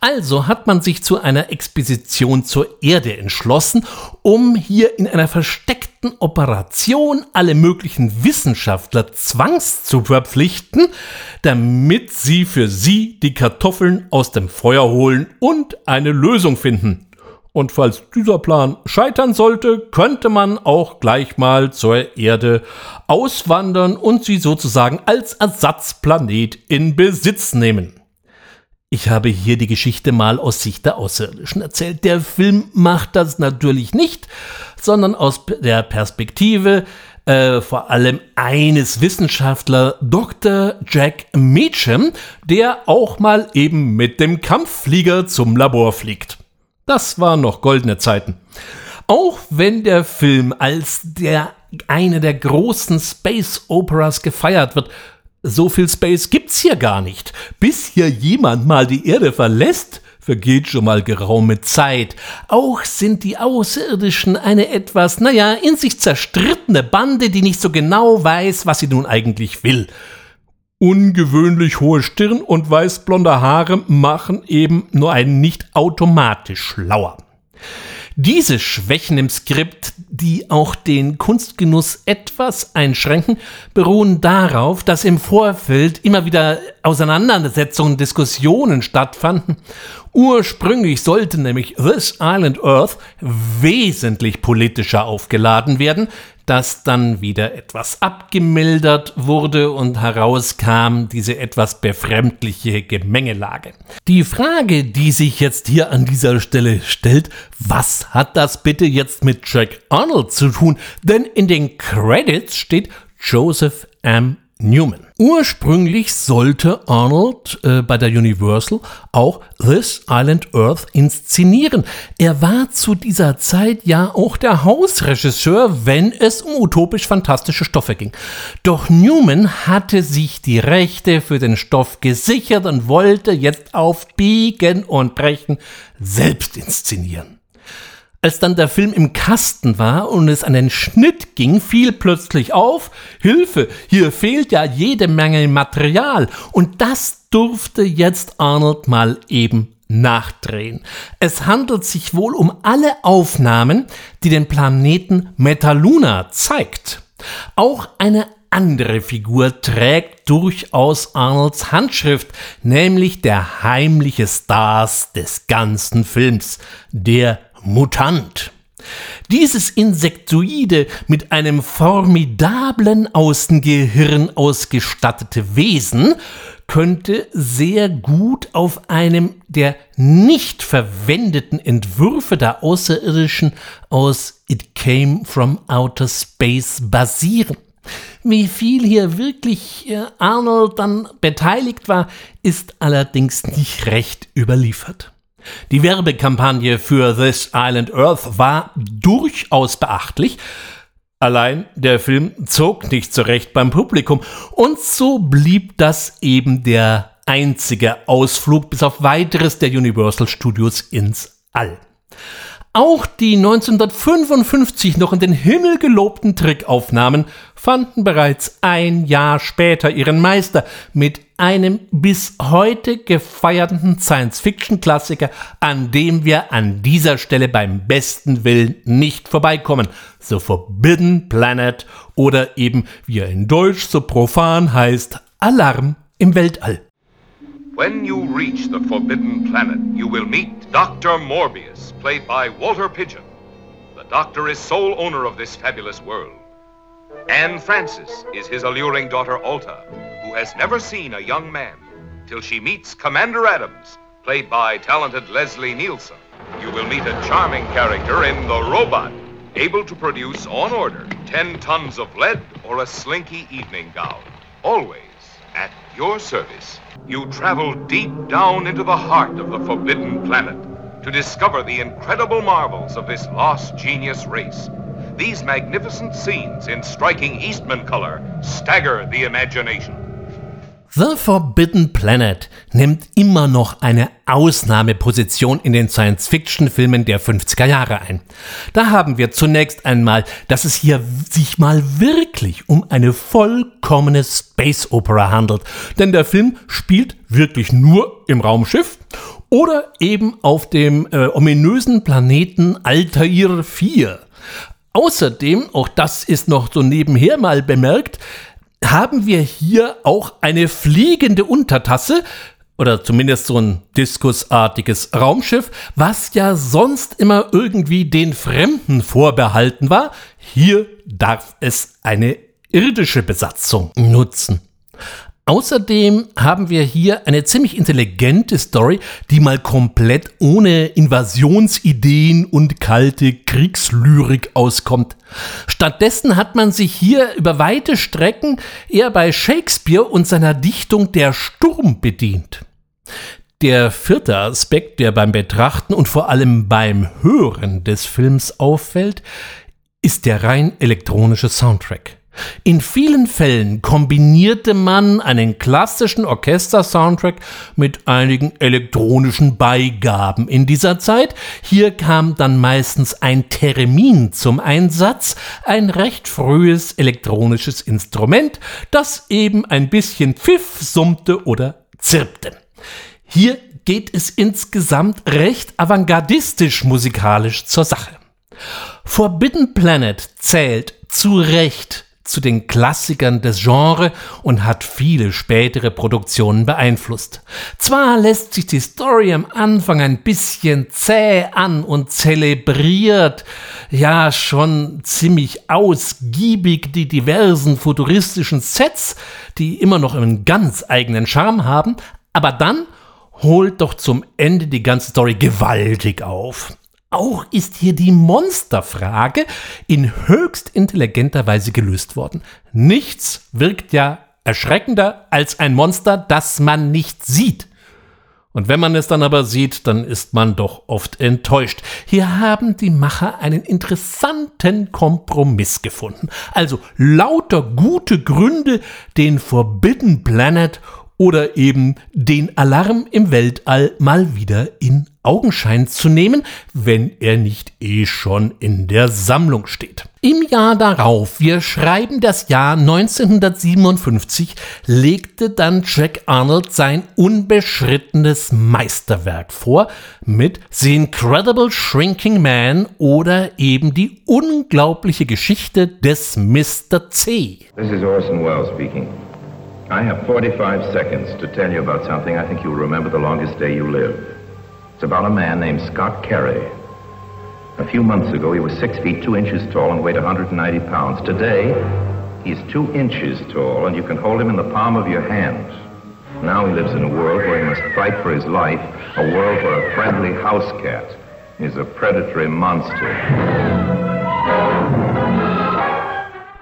[SPEAKER 1] Also hat man sich zu einer Expedition zur Erde entschlossen, um hier in einer versteckten Operation alle möglichen Wissenschaftler zwangs zu verpflichten, damit sie für sie die Kartoffeln aus dem Feuer holen und eine Lösung finden. Und falls dieser Plan scheitern sollte, könnte man auch gleich mal zur Erde auswandern und sie sozusagen als Ersatzplanet in Besitz nehmen. Ich habe hier die Geschichte mal aus Sicht der Außerirdischen erzählt. Der Film macht das natürlich nicht, sondern aus der Perspektive äh, vor allem eines Wissenschaftler, Dr. Jack Meacham, der auch mal eben mit dem Kampfflieger zum Labor fliegt. Das waren noch goldene Zeiten. Auch wenn der Film als der eine der großen Space Operas gefeiert wird, so viel Space gibt's hier gar nicht. Bis hier jemand mal die Erde verlässt, vergeht schon mal geraume Zeit. Auch sind die Außerirdischen eine etwas, naja, in sich zerstrittene Bande, die nicht so genau weiß, was sie nun eigentlich will. Ungewöhnlich hohe Stirn und weißblonde Haare machen eben nur einen nicht automatisch schlauer. Diese Schwächen im Skript, die auch den Kunstgenuss etwas einschränken, beruhen darauf, dass im Vorfeld immer wieder Auseinandersetzungen, Diskussionen stattfanden. Ursprünglich sollte nämlich This Island Earth wesentlich politischer aufgeladen werden, das dann wieder etwas abgemildert wurde und herauskam diese etwas befremdliche Gemengelage. Die Frage, die sich jetzt hier an dieser Stelle stellt, was hat das bitte jetzt mit Jack Arnold zu tun? Denn in den Credits steht Joseph M. Newman. Ursprünglich sollte Arnold äh, bei der Universal auch This Island Earth inszenieren. Er war zu dieser Zeit ja auch der Hausregisseur, wenn es um utopisch fantastische Stoffe ging. Doch Newman hatte sich die Rechte für den Stoff gesichert und wollte jetzt auf Biegen und Brechen selbst inszenieren. Als dann der Film im Kasten war und es an den Schnitt ging, fiel plötzlich auf, Hilfe, hier fehlt ja jede Menge Material. Und das durfte jetzt Arnold mal eben nachdrehen. Es handelt sich wohl um alle Aufnahmen, die den Planeten Metaluna zeigt. Auch eine andere Figur trägt durchaus Arnolds Handschrift, nämlich der heimliche Stars des ganzen Films, der Mutant. Dieses Insektoide mit einem formidablen Außengehirn ausgestattete Wesen könnte sehr gut auf einem der nicht verwendeten Entwürfe der Außerirdischen aus It Came from Outer Space basieren. Wie viel hier wirklich äh, Arnold dann beteiligt war, ist allerdings nicht recht überliefert. Die Werbekampagne für This Island Earth war durchaus beachtlich, allein der Film zog nicht so recht beim Publikum und so blieb das eben der einzige Ausflug bis auf weiteres der Universal Studios ins All. Auch die 1955 noch in den Himmel gelobten Trickaufnahmen fanden bereits ein Jahr später ihren Meister mit einem bis heute gefeierten Science-Fiction-Klassiker, an dem wir an dieser Stelle beim besten Willen nicht vorbeikommen. The Forbidden Planet oder eben, wie er in Deutsch so profan heißt, Alarm im Weltall.
[SPEAKER 2] When you reach the Forbidden Planet, you will meet Dr. Morbius, played by Walter Pigeon. The doctor is sole owner of this fabulous world. Anne Francis is his alluring daughter Alta, who has never seen a young man till she meets Commander Adams, played by talented Leslie Nielsen. You will meet a charming character in The Robot, able to produce on order 10 tons of lead or a slinky evening gown. Always at your service. You travel deep down into the heart of the Forbidden Planet to discover the incredible marvels of this lost genius race. These magnificent scenes in striking Eastman color stagger the imagination.
[SPEAKER 1] The Forbidden Planet nimmt immer noch eine Ausnahmeposition in den Science-Fiction-Filmen der 50er Jahre ein. Da haben wir zunächst einmal, dass es hier sich mal wirklich um eine vollkommene Space Opera handelt, denn der Film spielt wirklich nur im Raumschiff oder eben auf dem äh, ominösen Planeten Altair 4. Außerdem, auch das ist noch so nebenher mal bemerkt, haben wir hier auch eine fliegende Untertasse oder zumindest so ein diskusartiges Raumschiff, was ja sonst immer irgendwie den Fremden vorbehalten war. Hier darf es eine irdische Besatzung nutzen. Außerdem haben wir hier eine ziemlich intelligente Story, die mal komplett ohne Invasionsideen und kalte Kriegslyrik auskommt. Stattdessen hat man sich hier über weite Strecken eher bei Shakespeare und seiner Dichtung Der Sturm bedient. Der vierte Aspekt, der beim Betrachten und vor allem beim Hören des Films auffällt, ist der rein elektronische Soundtrack. In vielen Fällen kombinierte man einen klassischen Orchester-Soundtrack mit einigen elektronischen Beigaben in dieser Zeit. Hier kam dann meistens ein Theremin zum Einsatz, ein recht frühes elektronisches Instrument, das eben ein bisschen pfiff, summte oder zirpte. Hier geht es insgesamt recht avantgardistisch musikalisch zur Sache. Forbidden Planet zählt zu Recht zu den Klassikern des Genres und hat viele spätere Produktionen beeinflusst. Zwar lässt sich die Story am Anfang ein bisschen zäh an und zelebriert ja schon ziemlich ausgiebig die diversen futuristischen Sets, die immer noch einen ganz eigenen Charme haben, aber dann holt doch zum Ende die ganze Story gewaltig auf. Auch ist hier die Monsterfrage in höchst intelligenter Weise gelöst worden. Nichts wirkt ja erschreckender als ein Monster, das man nicht sieht. Und wenn man es dann aber sieht, dann ist man doch oft enttäuscht. Hier haben die Macher einen interessanten Kompromiss gefunden. Also lauter gute Gründe, den Forbidden Planet oder eben den Alarm im Weltall mal wieder in Augenschein zu nehmen, wenn er nicht eh schon in der Sammlung steht. Im Jahr darauf, wir schreiben das Jahr 1957, legte dann Jack Arnold sein unbeschrittenes Meisterwerk vor mit The Incredible Shrinking Man oder eben die unglaubliche Geschichte des Mr. C.
[SPEAKER 3] This is Orson Welles speaking. I have 45 seconds to tell you about something I think you'll remember the longest day you live. It's about a man named Scott Carey. A few months ago, he was six feet two inches tall and weighed 190 pounds. Today, he's two inches tall and you can hold him in the palm of your hand. Now he lives in a world where he must fight for his life, a world where a friendly house cat is a predatory monster.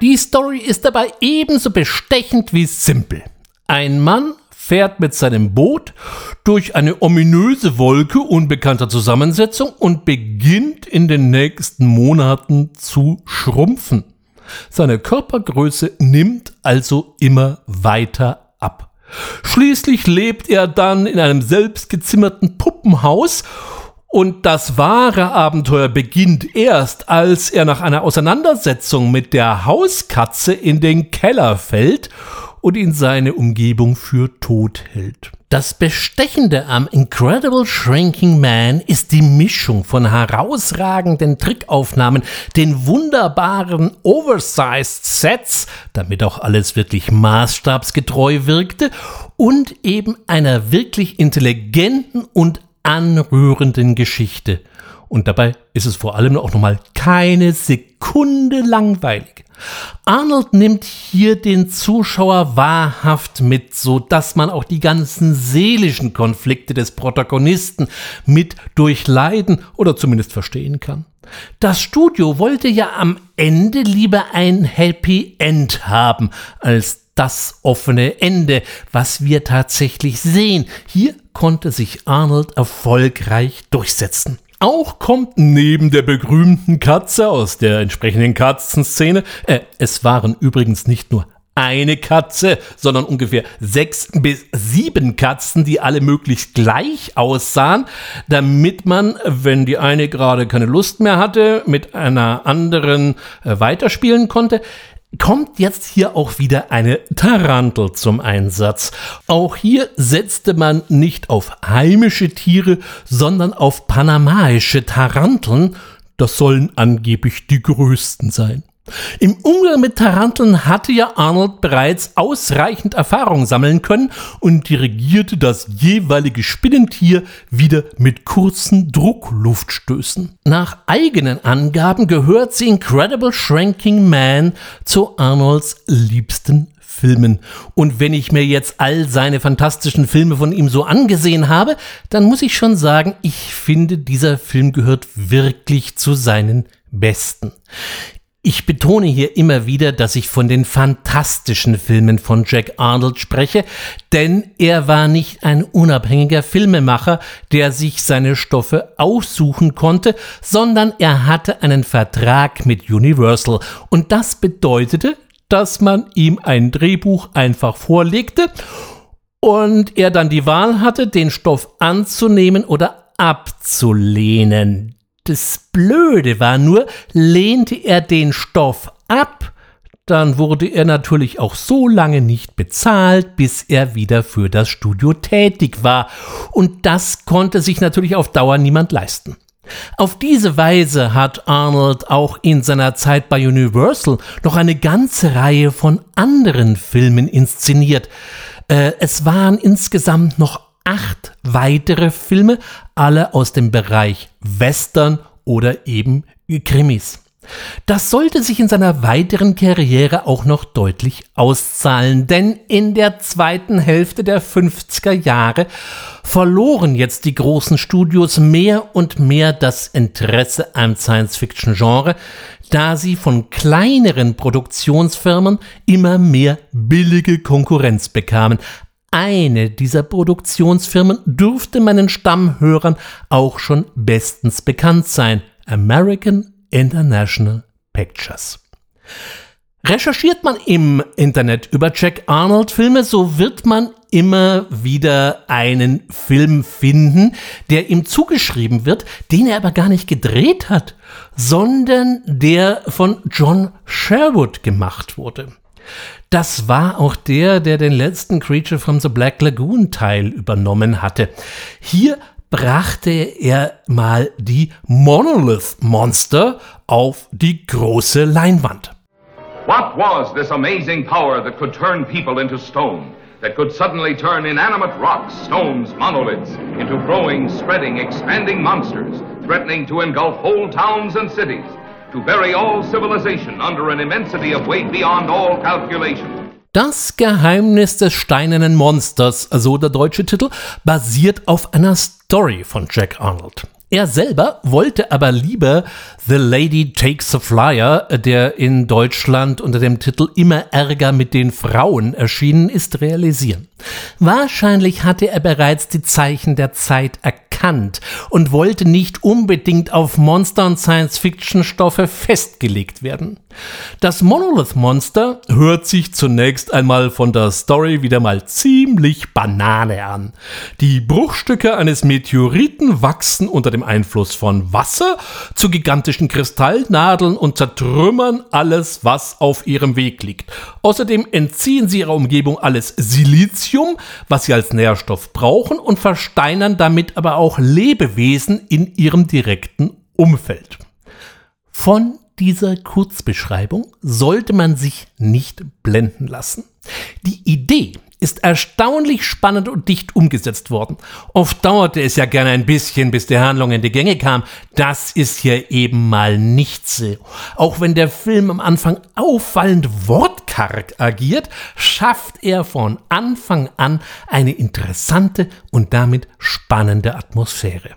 [SPEAKER 1] Die Story ist dabei ebenso bestechend wie simpel. Ein Mann fährt mit seinem Boot durch eine ominöse Wolke unbekannter Zusammensetzung und beginnt in den nächsten Monaten zu schrumpfen. Seine Körpergröße nimmt also immer weiter ab. Schließlich lebt er dann in einem selbstgezimmerten Puppenhaus und das wahre Abenteuer beginnt erst, als er nach einer Auseinandersetzung mit der Hauskatze in den Keller fällt und ihn seine Umgebung für tot hält. Das Bestechende am Incredible Shrinking Man ist die Mischung von herausragenden Trickaufnahmen, den wunderbaren Oversized Sets, damit auch alles wirklich maßstabsgetreu wirkte, und eben einer wirklich intelligenten und anrührenden Geschichte. Und dabei ist es vor allem auch nochmal keine Sekunde langweilig. Arnold nimmt hier den Zuschauer wahrhaft mit, so dass man auch die ganzen seelischen Konflikte des Protagonisten mit durchleiden oder zumindest verstehen kann. Das Studio wollte ja am Ende lieber ein Happy End haben als das offene Ende, was wir tatsächlich sehen. Hier konnte sich Arnold erfolgreich durchsetzen. Auch kommt neben der berühmten Katze aus der entsprechenden Katzenszene, äh, es waren übrigens nicht nur eine Katze, sondern ungefähr sechs bis sieben Katzen, die alle möglichst gleich aussahen, damit man, wenn die eine gerade keine Lust mehr hatte, mit einer anderen äh, weiterspielen konnte kommt jetzt hier auch wieder eine Tarantel zum Einsatz. Auch hier setzte man nicht auf heimische Tiere, sondern auf panamaische Taranteln. Das sollen angeblich die größten sein. Im Umgang mit Taranteln hatte ja Arnold bereits ausreichend Erfahrung sammeln können und dirigierte das jeweilige Spinnentier wieder mit kurzen Druckluftstößen. Nach eigenen Angaben gehört The Incredible Shrinking Man zu Arnolds liebsten Filmen. Und wenn ich mir jetzt all seine fantastischen Filme von ihm so angesehen habe, dann muss ich schon sagen, ich finde, dieser Film gehört wirklich zu seinen besten. Ich betone hier immer wieder, dass ich von den fantastischen Filmen von Jack Arnold spreche, denn er war nicht ein unabhängiger Filmemacher, der sich seine Stoffe aussuchen konnte, sondern er hatte einen Vertrag mit Universal und das bedeutete, dass man ihm ein Drehbuch einfach vorlegte und er dann die Wahl hatte, den Stoff anzunehmen oder abzulehnen. Das Blöde war nur, lehnte er den Stoff ab, dann wurde er natürlich auch so lange nicht bezahlt, bis er wieder für das Studio tätig war. Und das konnte sich natürlich auf Dauer niemand leisten. Auf diese Weise hat Arnold auch in seiner Zeit bei Universal noch eine ganze Reihe von anderen Filmen inszeniert. Äh, es waren insgesamt noch acht weitere Filme, alle aus dem Bereich Western oder eben Krimis. Das sollte sich in seiner weiteren Karriere auch noch deutlich auszahlen, denn in der zweiten Hälfte der 50er Jahre verloren jetzt die großen Studios mehr und mehr das Interesse am Science-Fiction-Genre, da sie von kleineren Produktionsfirmen immer mehr billige Konkurrenz bekamen. Eine dieser Produktionsfirmen dürfte meinen Stammhörern auch schon bestens bekannt sein. American International Pictures. Recherchiert man im Internet über Jack Arnold Filme, so wird man immer wieder einen Film finden, der ihm zugeschrieben wird, den er aber gar nicht gedreht hat, sondern der von John Sherwood gemacht wurde. Das war auch der, der den letzten Creature from the Black Lagoon Teil übernommen hatte. Hier brachte er mal die Monolith Monster auf die große Leinwand.
[SPEAKER 2] What was this amazing power that could turn people into stone? That could suddenly turn inanimate rocks, stones, monoliths into growing, spreading, expanding monsters, threatening to engulf whole towns and cities, to bury all civilization under an immensity of weight beyond all calculation.
[SPEAKER 1] Das Geheimnis des steinernen Monsters, so der deutsche Titel, basiert auf einer Story von Jack Arnold. Er selber wollte aber lieber The Lady Takes a Flyer, der in Deutschland unter dem Titel Immer Ärger mit den Frauen erschienen ist, realisieren. Wahrscheinlich hatte er bereits die Zeichen der Zeit erkannt und wollte nicht unbedingt auf Monster- und Science-Fiction-Stoffe festgelegt werden. Das Monolith-Monster hört sich zunächst einmal von der Story wieder mal ziemlich Banane an. Die Bruchstücke eines Meteoriten wachsen unter dem Einfluss von Wasser zu gigantischen Kristallnadeln und zertrümmern alles, was auf ihrem Weg liegt. Außerdem entziehen sie ihrer Umgebung alles Silizium, was sie als Nährstoff brauchen, und versteinern damit aber auch Lebewesen in ihrem direkten Umfeld. Von dieser Kurzbeschreibung sollte man sich nicht blenden lassen. Die Idee ist erstaunlich spannend und dicht umgesetzt worden. Oft dauerte es ja gerne ein bisschen, bis die Handlung in die Gänge kam. Das ist hier eben mal nicht so. Auch wenn der Film am Anfang auffallend wortkarg agiert, schafft er von Anfang an eine interessante und damit spannende Atmosphäre.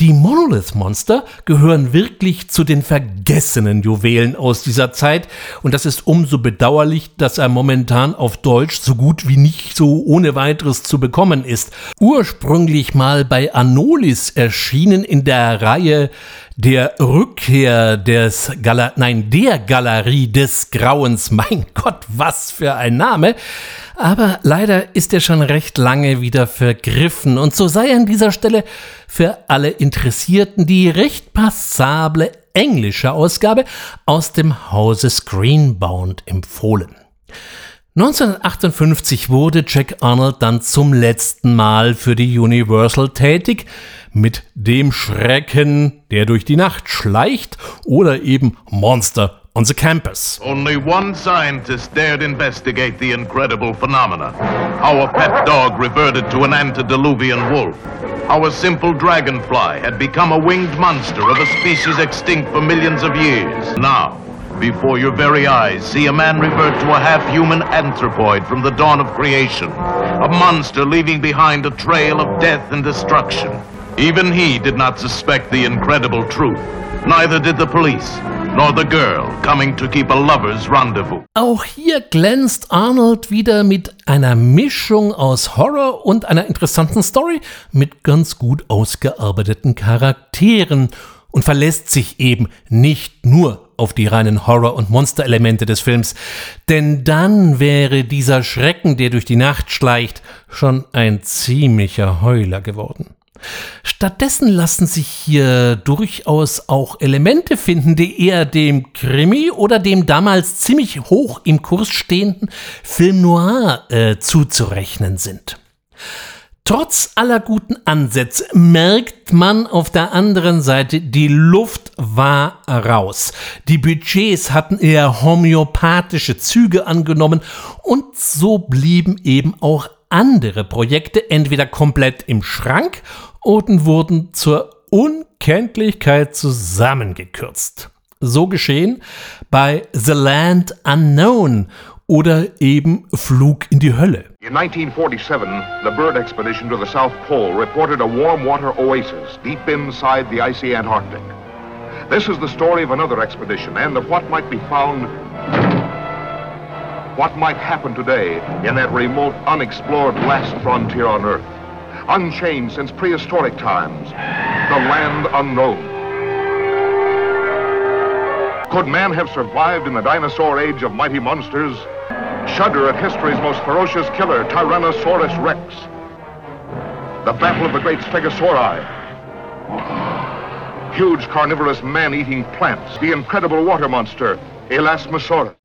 [SPEAKER 1] Die Monolith-Monster gehören wirklich zu den vergessenen Juwelen aus dieser Zeit und das ist umso bedauerlich, dass er momentan auf Deutsch so gut wie nicht so ohne weiteres zu bekommen ist. Ursprünglich mal bei Anolis erschienen in der Reihe der Rückkehr des Gala nein, der Galerie des Grauens. Mein Gott, was für ein Name. Aber leider ist er schon recht lange wieder vergriffen und so sei an dieser Stelle für alle Interessierten die recht passable englische Ausgabe aus dem Hause Screenbound empfohlen. 1958 wurde Jack Arnold dann zum letzten Mal für die Universal tätig, mit dem Schrecken, der durch die Nacht schleicht, oder eben Monster on the campus.
[SPEAKER 6] Only one scientist dared investigate the incredible phenomena. Our pet dog reverted to an antediluvian wolf. Our simple dragonfly had become a winged monster of a species extinct for millions of years. Now, before your very eyes, see a man revert to a half-human anthropoid from the dawn of creation. A monster leaving behind a trail of death and destruction. Even he did not suspect the incredible truth. Neither did the police nor the girl coming to keep a lover's rendezvous.
[SPEAKER 1] Auch hier glänzt Arnold wieder mit einer Mischung aus Horror und einer interessanten Story mit ganz gut ausgearbeiteten Charakteren und verlässt sich eben nicht nur auf die reinen Horror- und Monsterelemente des Films, denn dann wäre dieser Schrecken, der durch die Nacht schleicht, schon ein ziemlicher Heuler geworden. Stattdessen lassen sich hier durchaus auch Elemente finden, die eher dem Krimi oder dem damals ziemlich hoch im Kurs stehenden Film Noir äh, zuzurechnen sind. Trotz aller guten Ansätze merkt man auf der anderen Seite, die Luft war raus. Die Budgets hatten eher homöopathische Züge angenommen und so blieben eben auch andere Projekte entweder komplett im Schrank oder wurden zur Unkenntlichkeit zusammengekürzt. So geschehen bei The Land Unknown oder eben Flug in die Hölle.
[SPEAKER 6] In 1947, the Bird expedition to the South Pole reported a warm water oasis deep inside the icy Antarctic. This is the story of another expedition and of what might be found, what might happen today in that remote, unexplored last frontier on Earth. Unchanged since prehistoric times, the land unknown. Could man have survived in the dinosaur age of mighty monsters? Shudder at history's most ferocious killer, Tyrannosaurus Rex. The battle of the great Stegosauri. Huge carnivorous man-eating plants. The incredible water monster.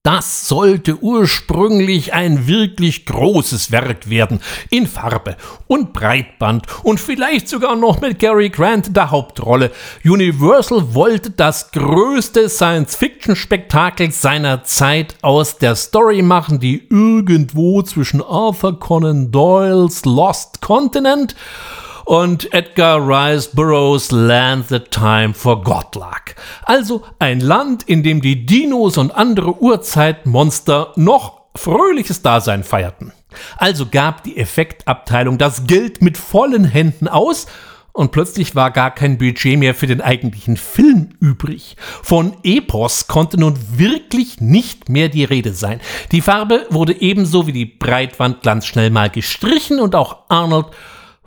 [SPEAKER 1] Das sollte ursprünglich ein wirklich großes Werk werden, in Farbe und Breitband und vielleicht sogar noch mit Gary Grant in der Hauptrolle. Universal wollte das größte Science-Fiction-Spektakel seiner Zeit aus der Story machen, die irgendwo zwischen Arthur Conan Doyles Lost Continent und Edgar Rice Burroughs Land the Time Forgot lag. Also ein Land, in dem die Dinos und andere Urzeitmonster noch fröhliches Dasein feierten. Also gab die Effektabteilung das Geld mit vollen Händen aus und plötzlich war gar kein Budget mehr für den eigentlichen Film übrig. Von Epos konnte nun wirklich nicht mehr die Rede sein. Die Farbe wurde ebenso wie die Breitwand ganz schnell mal gestrichen und auch Arnold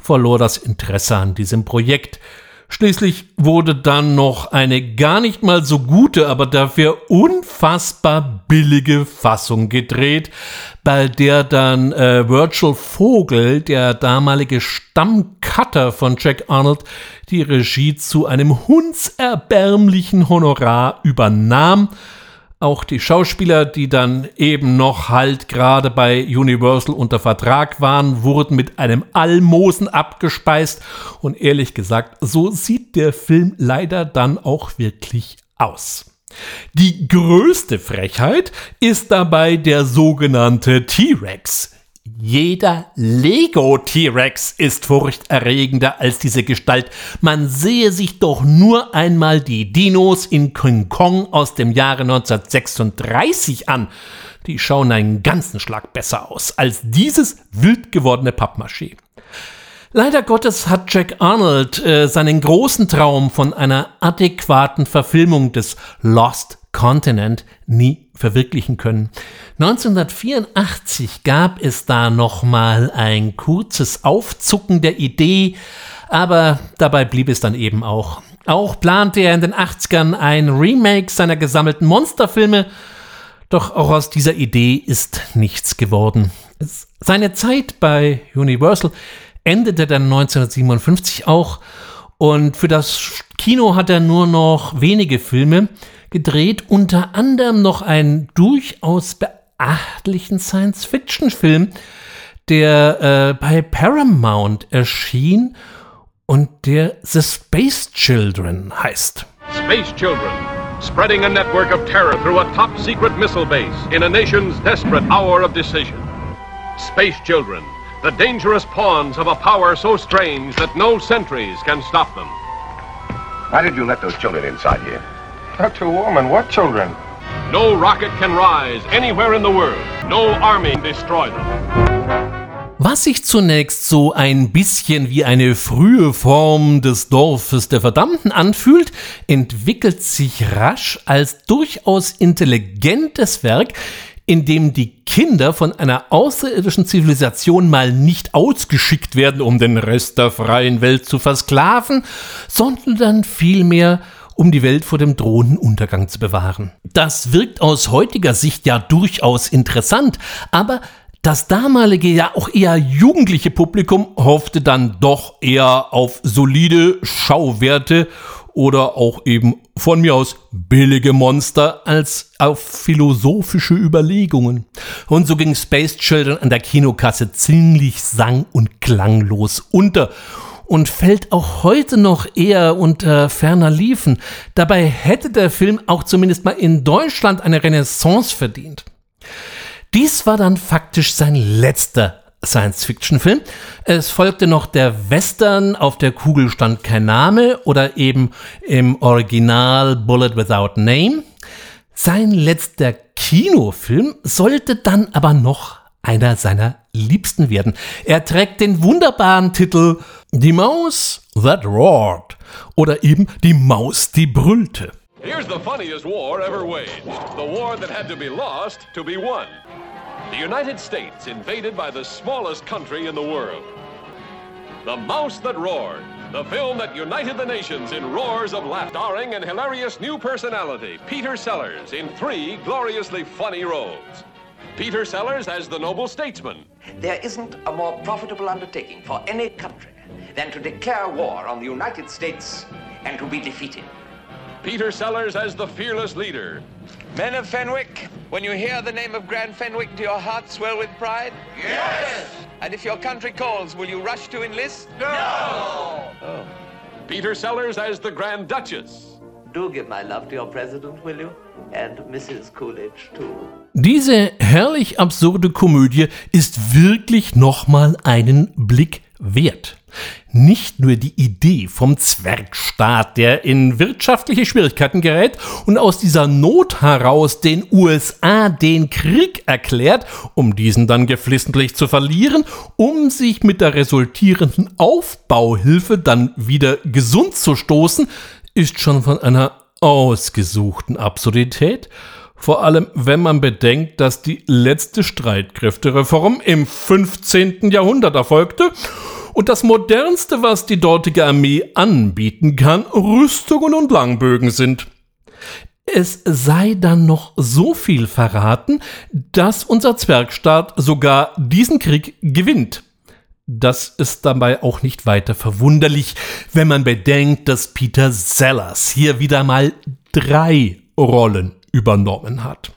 [SPEAKER 1] verlor das Interesse an diesem Projekt. Schließlich wurde dann noch eine gar nicht mal so gute, aber dafür unfassbar billige Fassung gedreht, bei der dann äh, Virgil Vogel, der damalige Stammcutter von Jack Arnold, die Regie zu einem hundserbärmlichen Honorar übernahm auch die Schauspieler, die dann eben noch halt gerade bei Universal unter Vertrag waren, wurden mit einem Almosen abgespeist. Und ehrlich gesagt, so sieht der Film leider dann auch wirklich aus. Die größte Frechheit ist dabei der sogenannte T-Rex. Jeder Lego T-Rex ist furchterregender als diese Gestalt. Man sehe sich doch nur einmal die Dinos in King Kong aus dem Jahre 1936 an. Die schauen einen ganzen Schlag besser aus als dieses wild gewordene Pappmaché. Leider Gottes hat Jack Arnold äh, seinen großen Traum von einer adäquaten Verfilmung des Lost Continent nie verwirklichen können. 1984 gab es da noch mal ein kurzes Aufzucken der Idee, aber dabei blieb es dann eben auch. Auch plante er in den 80ern ein Remake seiner gesammelten Monsterfilme, doch auch aus dieser Idee ist nichts geworden. Seine Zeit bei Universal endete dann 1957 auch und für das Kino hat er nur noch wenige Filme gedreht, unter anderem noch einen durchaus beachtlichen Science-Fiction-Film, der äh, bei Paramount erschien und der The Space Children heißt.
[SPEAKER 7] Space Children, spreading a network of terror through a top secret missile base in a nation's desperate hour of decision. Space Children, the dangerous pawns of a power so strange that no sentries can stop them.
[SPEAKER 10] Why did you let those children inside here?
[SPEAKER 11] Dr. Woman, what children?
[SPEAKER 7] No rocket can rise anywhere in the world. No army can destroy them.
[SPEAKER 1] Was sich zunächst so ein bisschen wie eine frühe Form des Dorfes der Verdammten anfühlt, entwickelt sich rasch als durchaus intelligentes Werk, in dem die Kinder von einer außerirdischen Zivilisation mal nicht ausgeschickt werden, um den Rest der freien Welt zu versklaven, sondern vielmehr um die Welt vor dem drohenden Untergang zu bewahren. Das wirkt aus heutiger Sicht ja durchaus interessant, aber Das damalige, ja auch eher jugendliche Publikum hoffte dann doch eher auf solide Schauwerte oder auch eben von mir aus billige Monster als auf philosophische Überlegungen. Und so ging Space Children an der Kinokasse ziemlich sang- und klanglos unter und fällt auch heute noch eher unter ferner Liefen. Dabei hätte der Film auch zumindest mal in Deutschland eine Renaissance verdient. Dies war dann faktisch sein letzter Science-Fiction-Film. Es folgte noch der Western Auf der Kugel stand kein Name oder eben im Original Bullet Without Name. Sein letzter Kinofilm sollte dann aber noch einer seiner liebsten werden. Er trägt den wunderbaren Titel Die Maus That Roared oder eben Die Maus, die brüllte.
[SPEAKER 7] Here's the funniest war ever waged. The war that had to be lost to be won. The United States invaded by the smallest country in the world. The Mouse That Roared, the film that united the nations in roars of laughter, starring an hilarious new personality, Peter Sellers, in three gloriously funny roles. Peter Sellers as the noble statesman.
[SPEAKER 13] There isn't a more profitable undertaking for any country than to declare war on the United States and to be defeated.
[SPEAKER 7] Peter Sellers as the fearless leader.
[SPEAKER 14] Men of Fenwick, when you hear the name of Grand Fenwick, do your hearts swell with pride?
[SPEAKER 13] Yes!
[SPEAKER 14] And if your country calls, will you rush to enlist?
[SPEAKER 13] No!
[SPEAKER 14] Oh.
[SPEAKER 7] Peter Sellers as the Grand Duchess.
[SPEAKER 15] Do give my love to your president, will you? And Mrs. Coolidge, too.
[SPEAKER 1] Diese herrlich absurde Komödie ist wirklich nochmal einen Blick wert. Nicht nur die Idee vom Zwergstaat, der in wirtschaftliche Schwierigkeiten gerät und aus dieser Not heraus den USA den Krieg erklärt, um diesen dann geflissentlich zu verlieren, um sich mit der resultierenden Aufbauhilfe dann wieder gesund zu stoßen, ist schon von einer ausgesuchten Absurdität, vor allem wenn man bedenkt, dass die letzte Streitkräftereform im 15. Jahrhundert erfolgte und das modernste, was die dortige Armee anbieten kann, Rüstungen und Langbögen sind. Es sei dann noch so viel verraten, dass unser Zwergstaat sogar diesen Krieg gewinnt. Das ist dabei auch nicht weiter verwunderlich, wenn man bedenkt, dass Peter Sellers hier wieder mal drei Rollen übernommen hat.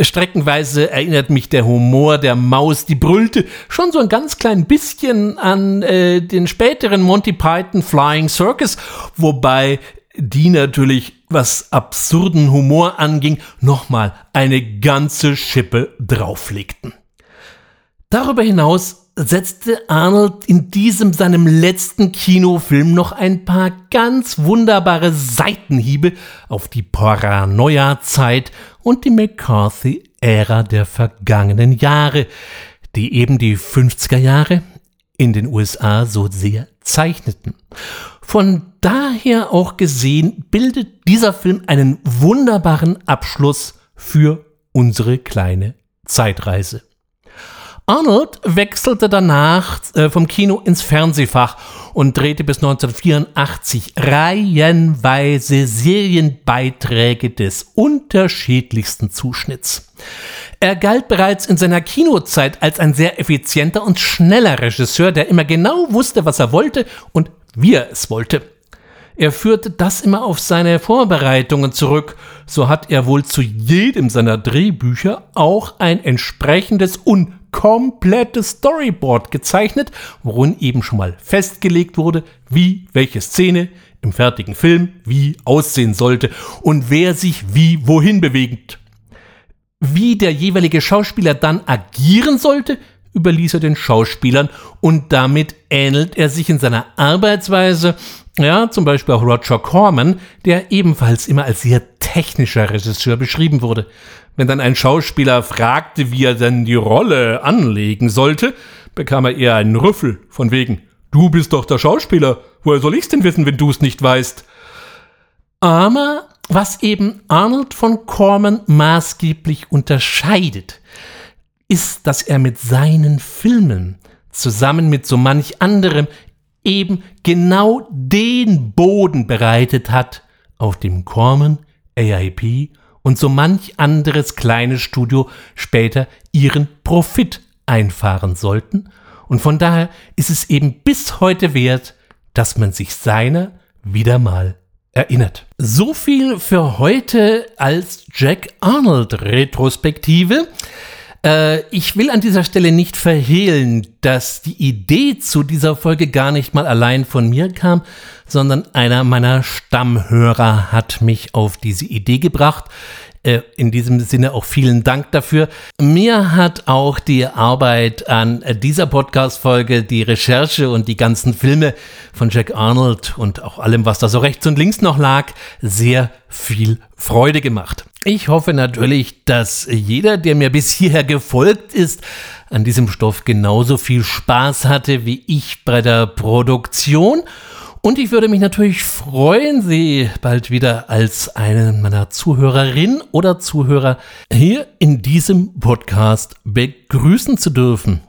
[SPEAKER 1] Streckenweise erinnert mich der Humor der Maus, die brüllte, schon so ein ganz klein bisschen an äh, den späteren Monty Python Flying Circus, wobei die natürlich, was absurden Humor anging, nochmal eine ganze Schippe drauflegten. Darüber hinaus setzte Arnold in diesem seinem letzten Kinofilm noch ein paar ganz wunderbare Seitenhiebe auf die Paranoia-Zeit und die McCarthy-Ära der vergangenen Jahre, die eben die 50er Jahre in den USA so sehr zeichneten. Von daher auch gesehen bildet dieser Film einen wunderbaren Abschluss für unsere kleine Zeitreise. Arnold wechselte danach äh, vom Kino ins Fernsehfach und drehte bis 1984 reihenweise Serienbeiträge des unterschiedlichsten Zuschnitts. Er galt bereits in seiner Kinozeit als ein sehr effizienter und schneller Regisseur, der immer genau wusste, was er wollte und wie er es wollte. Er führte das immer auf seine Vorbereitungen zurück, so hat er wohl zu jedem seiner Drehbücher auch ein entsprechendes und komplettes Storyboard gezeichnet, worin eben schon mal festgelegt wurde, wie welche Szene im fertigen Film wie aussehen sollte und wer sich wie wohin bewegt. Wie der jeweilige Schauspieler dann agieren sollte, überließ er den Schauspielern und damit ähnelt er sich in seiner Arbeitsweise, ja, zum Beispiel auch Roger Corman, der ebenfalls immer als sehr technischer Regisseur beschrieben wurde. Wenn dann ein Schauspieler fragte, wie er denn die Rolle anlegen sollte, bekam er eher einen Rüffel von wegen, du bist doch der Schauspieler, woher soll ich's denn wissen, wenn du's nicht weißt? Aber was eben Arnold von Corman maßgeblich unterscheidet, ist, dass er mit seinen Filmen zusammen mit so manch anderem eben genau den Boden bereitet hat, auf dem Corman, AIP und so manch anderes kleines Studio später ihren Profit einfahren sollten. Und von daher ist es eben bis heute wert, dass man sich seiner wieder mal erinnert. So viel für heute als Jack Arnold Retrospektive. Äh, ich will an dieser Stelle nicht verhehlen, dass die Idee zu dieser Folge gar nicht mal allein von mir kam, sondern einer meiner Stammhörer hat mich auf diese Idee gebracht. Äh, in diesem Sinne auch vielen Dank dafür. Mir hat auch die Arbeit an dieser Podcast-Folge, die Recherche und die ganzen Filme von Jack Arnold und auch allem, was da so rechts und links noch lag, sehr viel Freude gemacht. Ich hoffe natürlich, dass jeder, der mir bis hierher gefolgt ist, an diesem Stoff genauso viel Spaß hatte wie ich bei der Produktion und ich würde mich natürlich freuen, Sie bald wieder als einen meiner Zuhörerinnen oder Zuhörer hier in diesem Podcast begrüßen zu dürfen.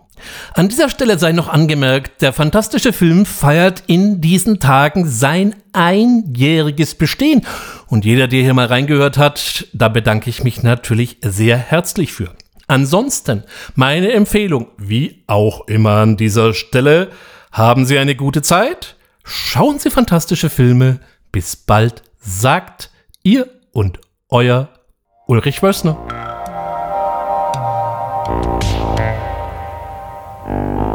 [SPEAKER 1] An dieser Stelle sei noch angemerkt, der fantastische Film feiert in diesen Tagen sein einjähriges Bestehen. Und jeder, der hier mal reingehört hat, da bedanke ich mich natürlich sehr herzlich für. Ansonsten meine Empfehlung, wie auch immer an dieser Stelle, haben Sie eine gute Zeit Schauen Sie fantastische Filme. Bis bald, sagt ihr und euer Ulrich Wössner. Thank you.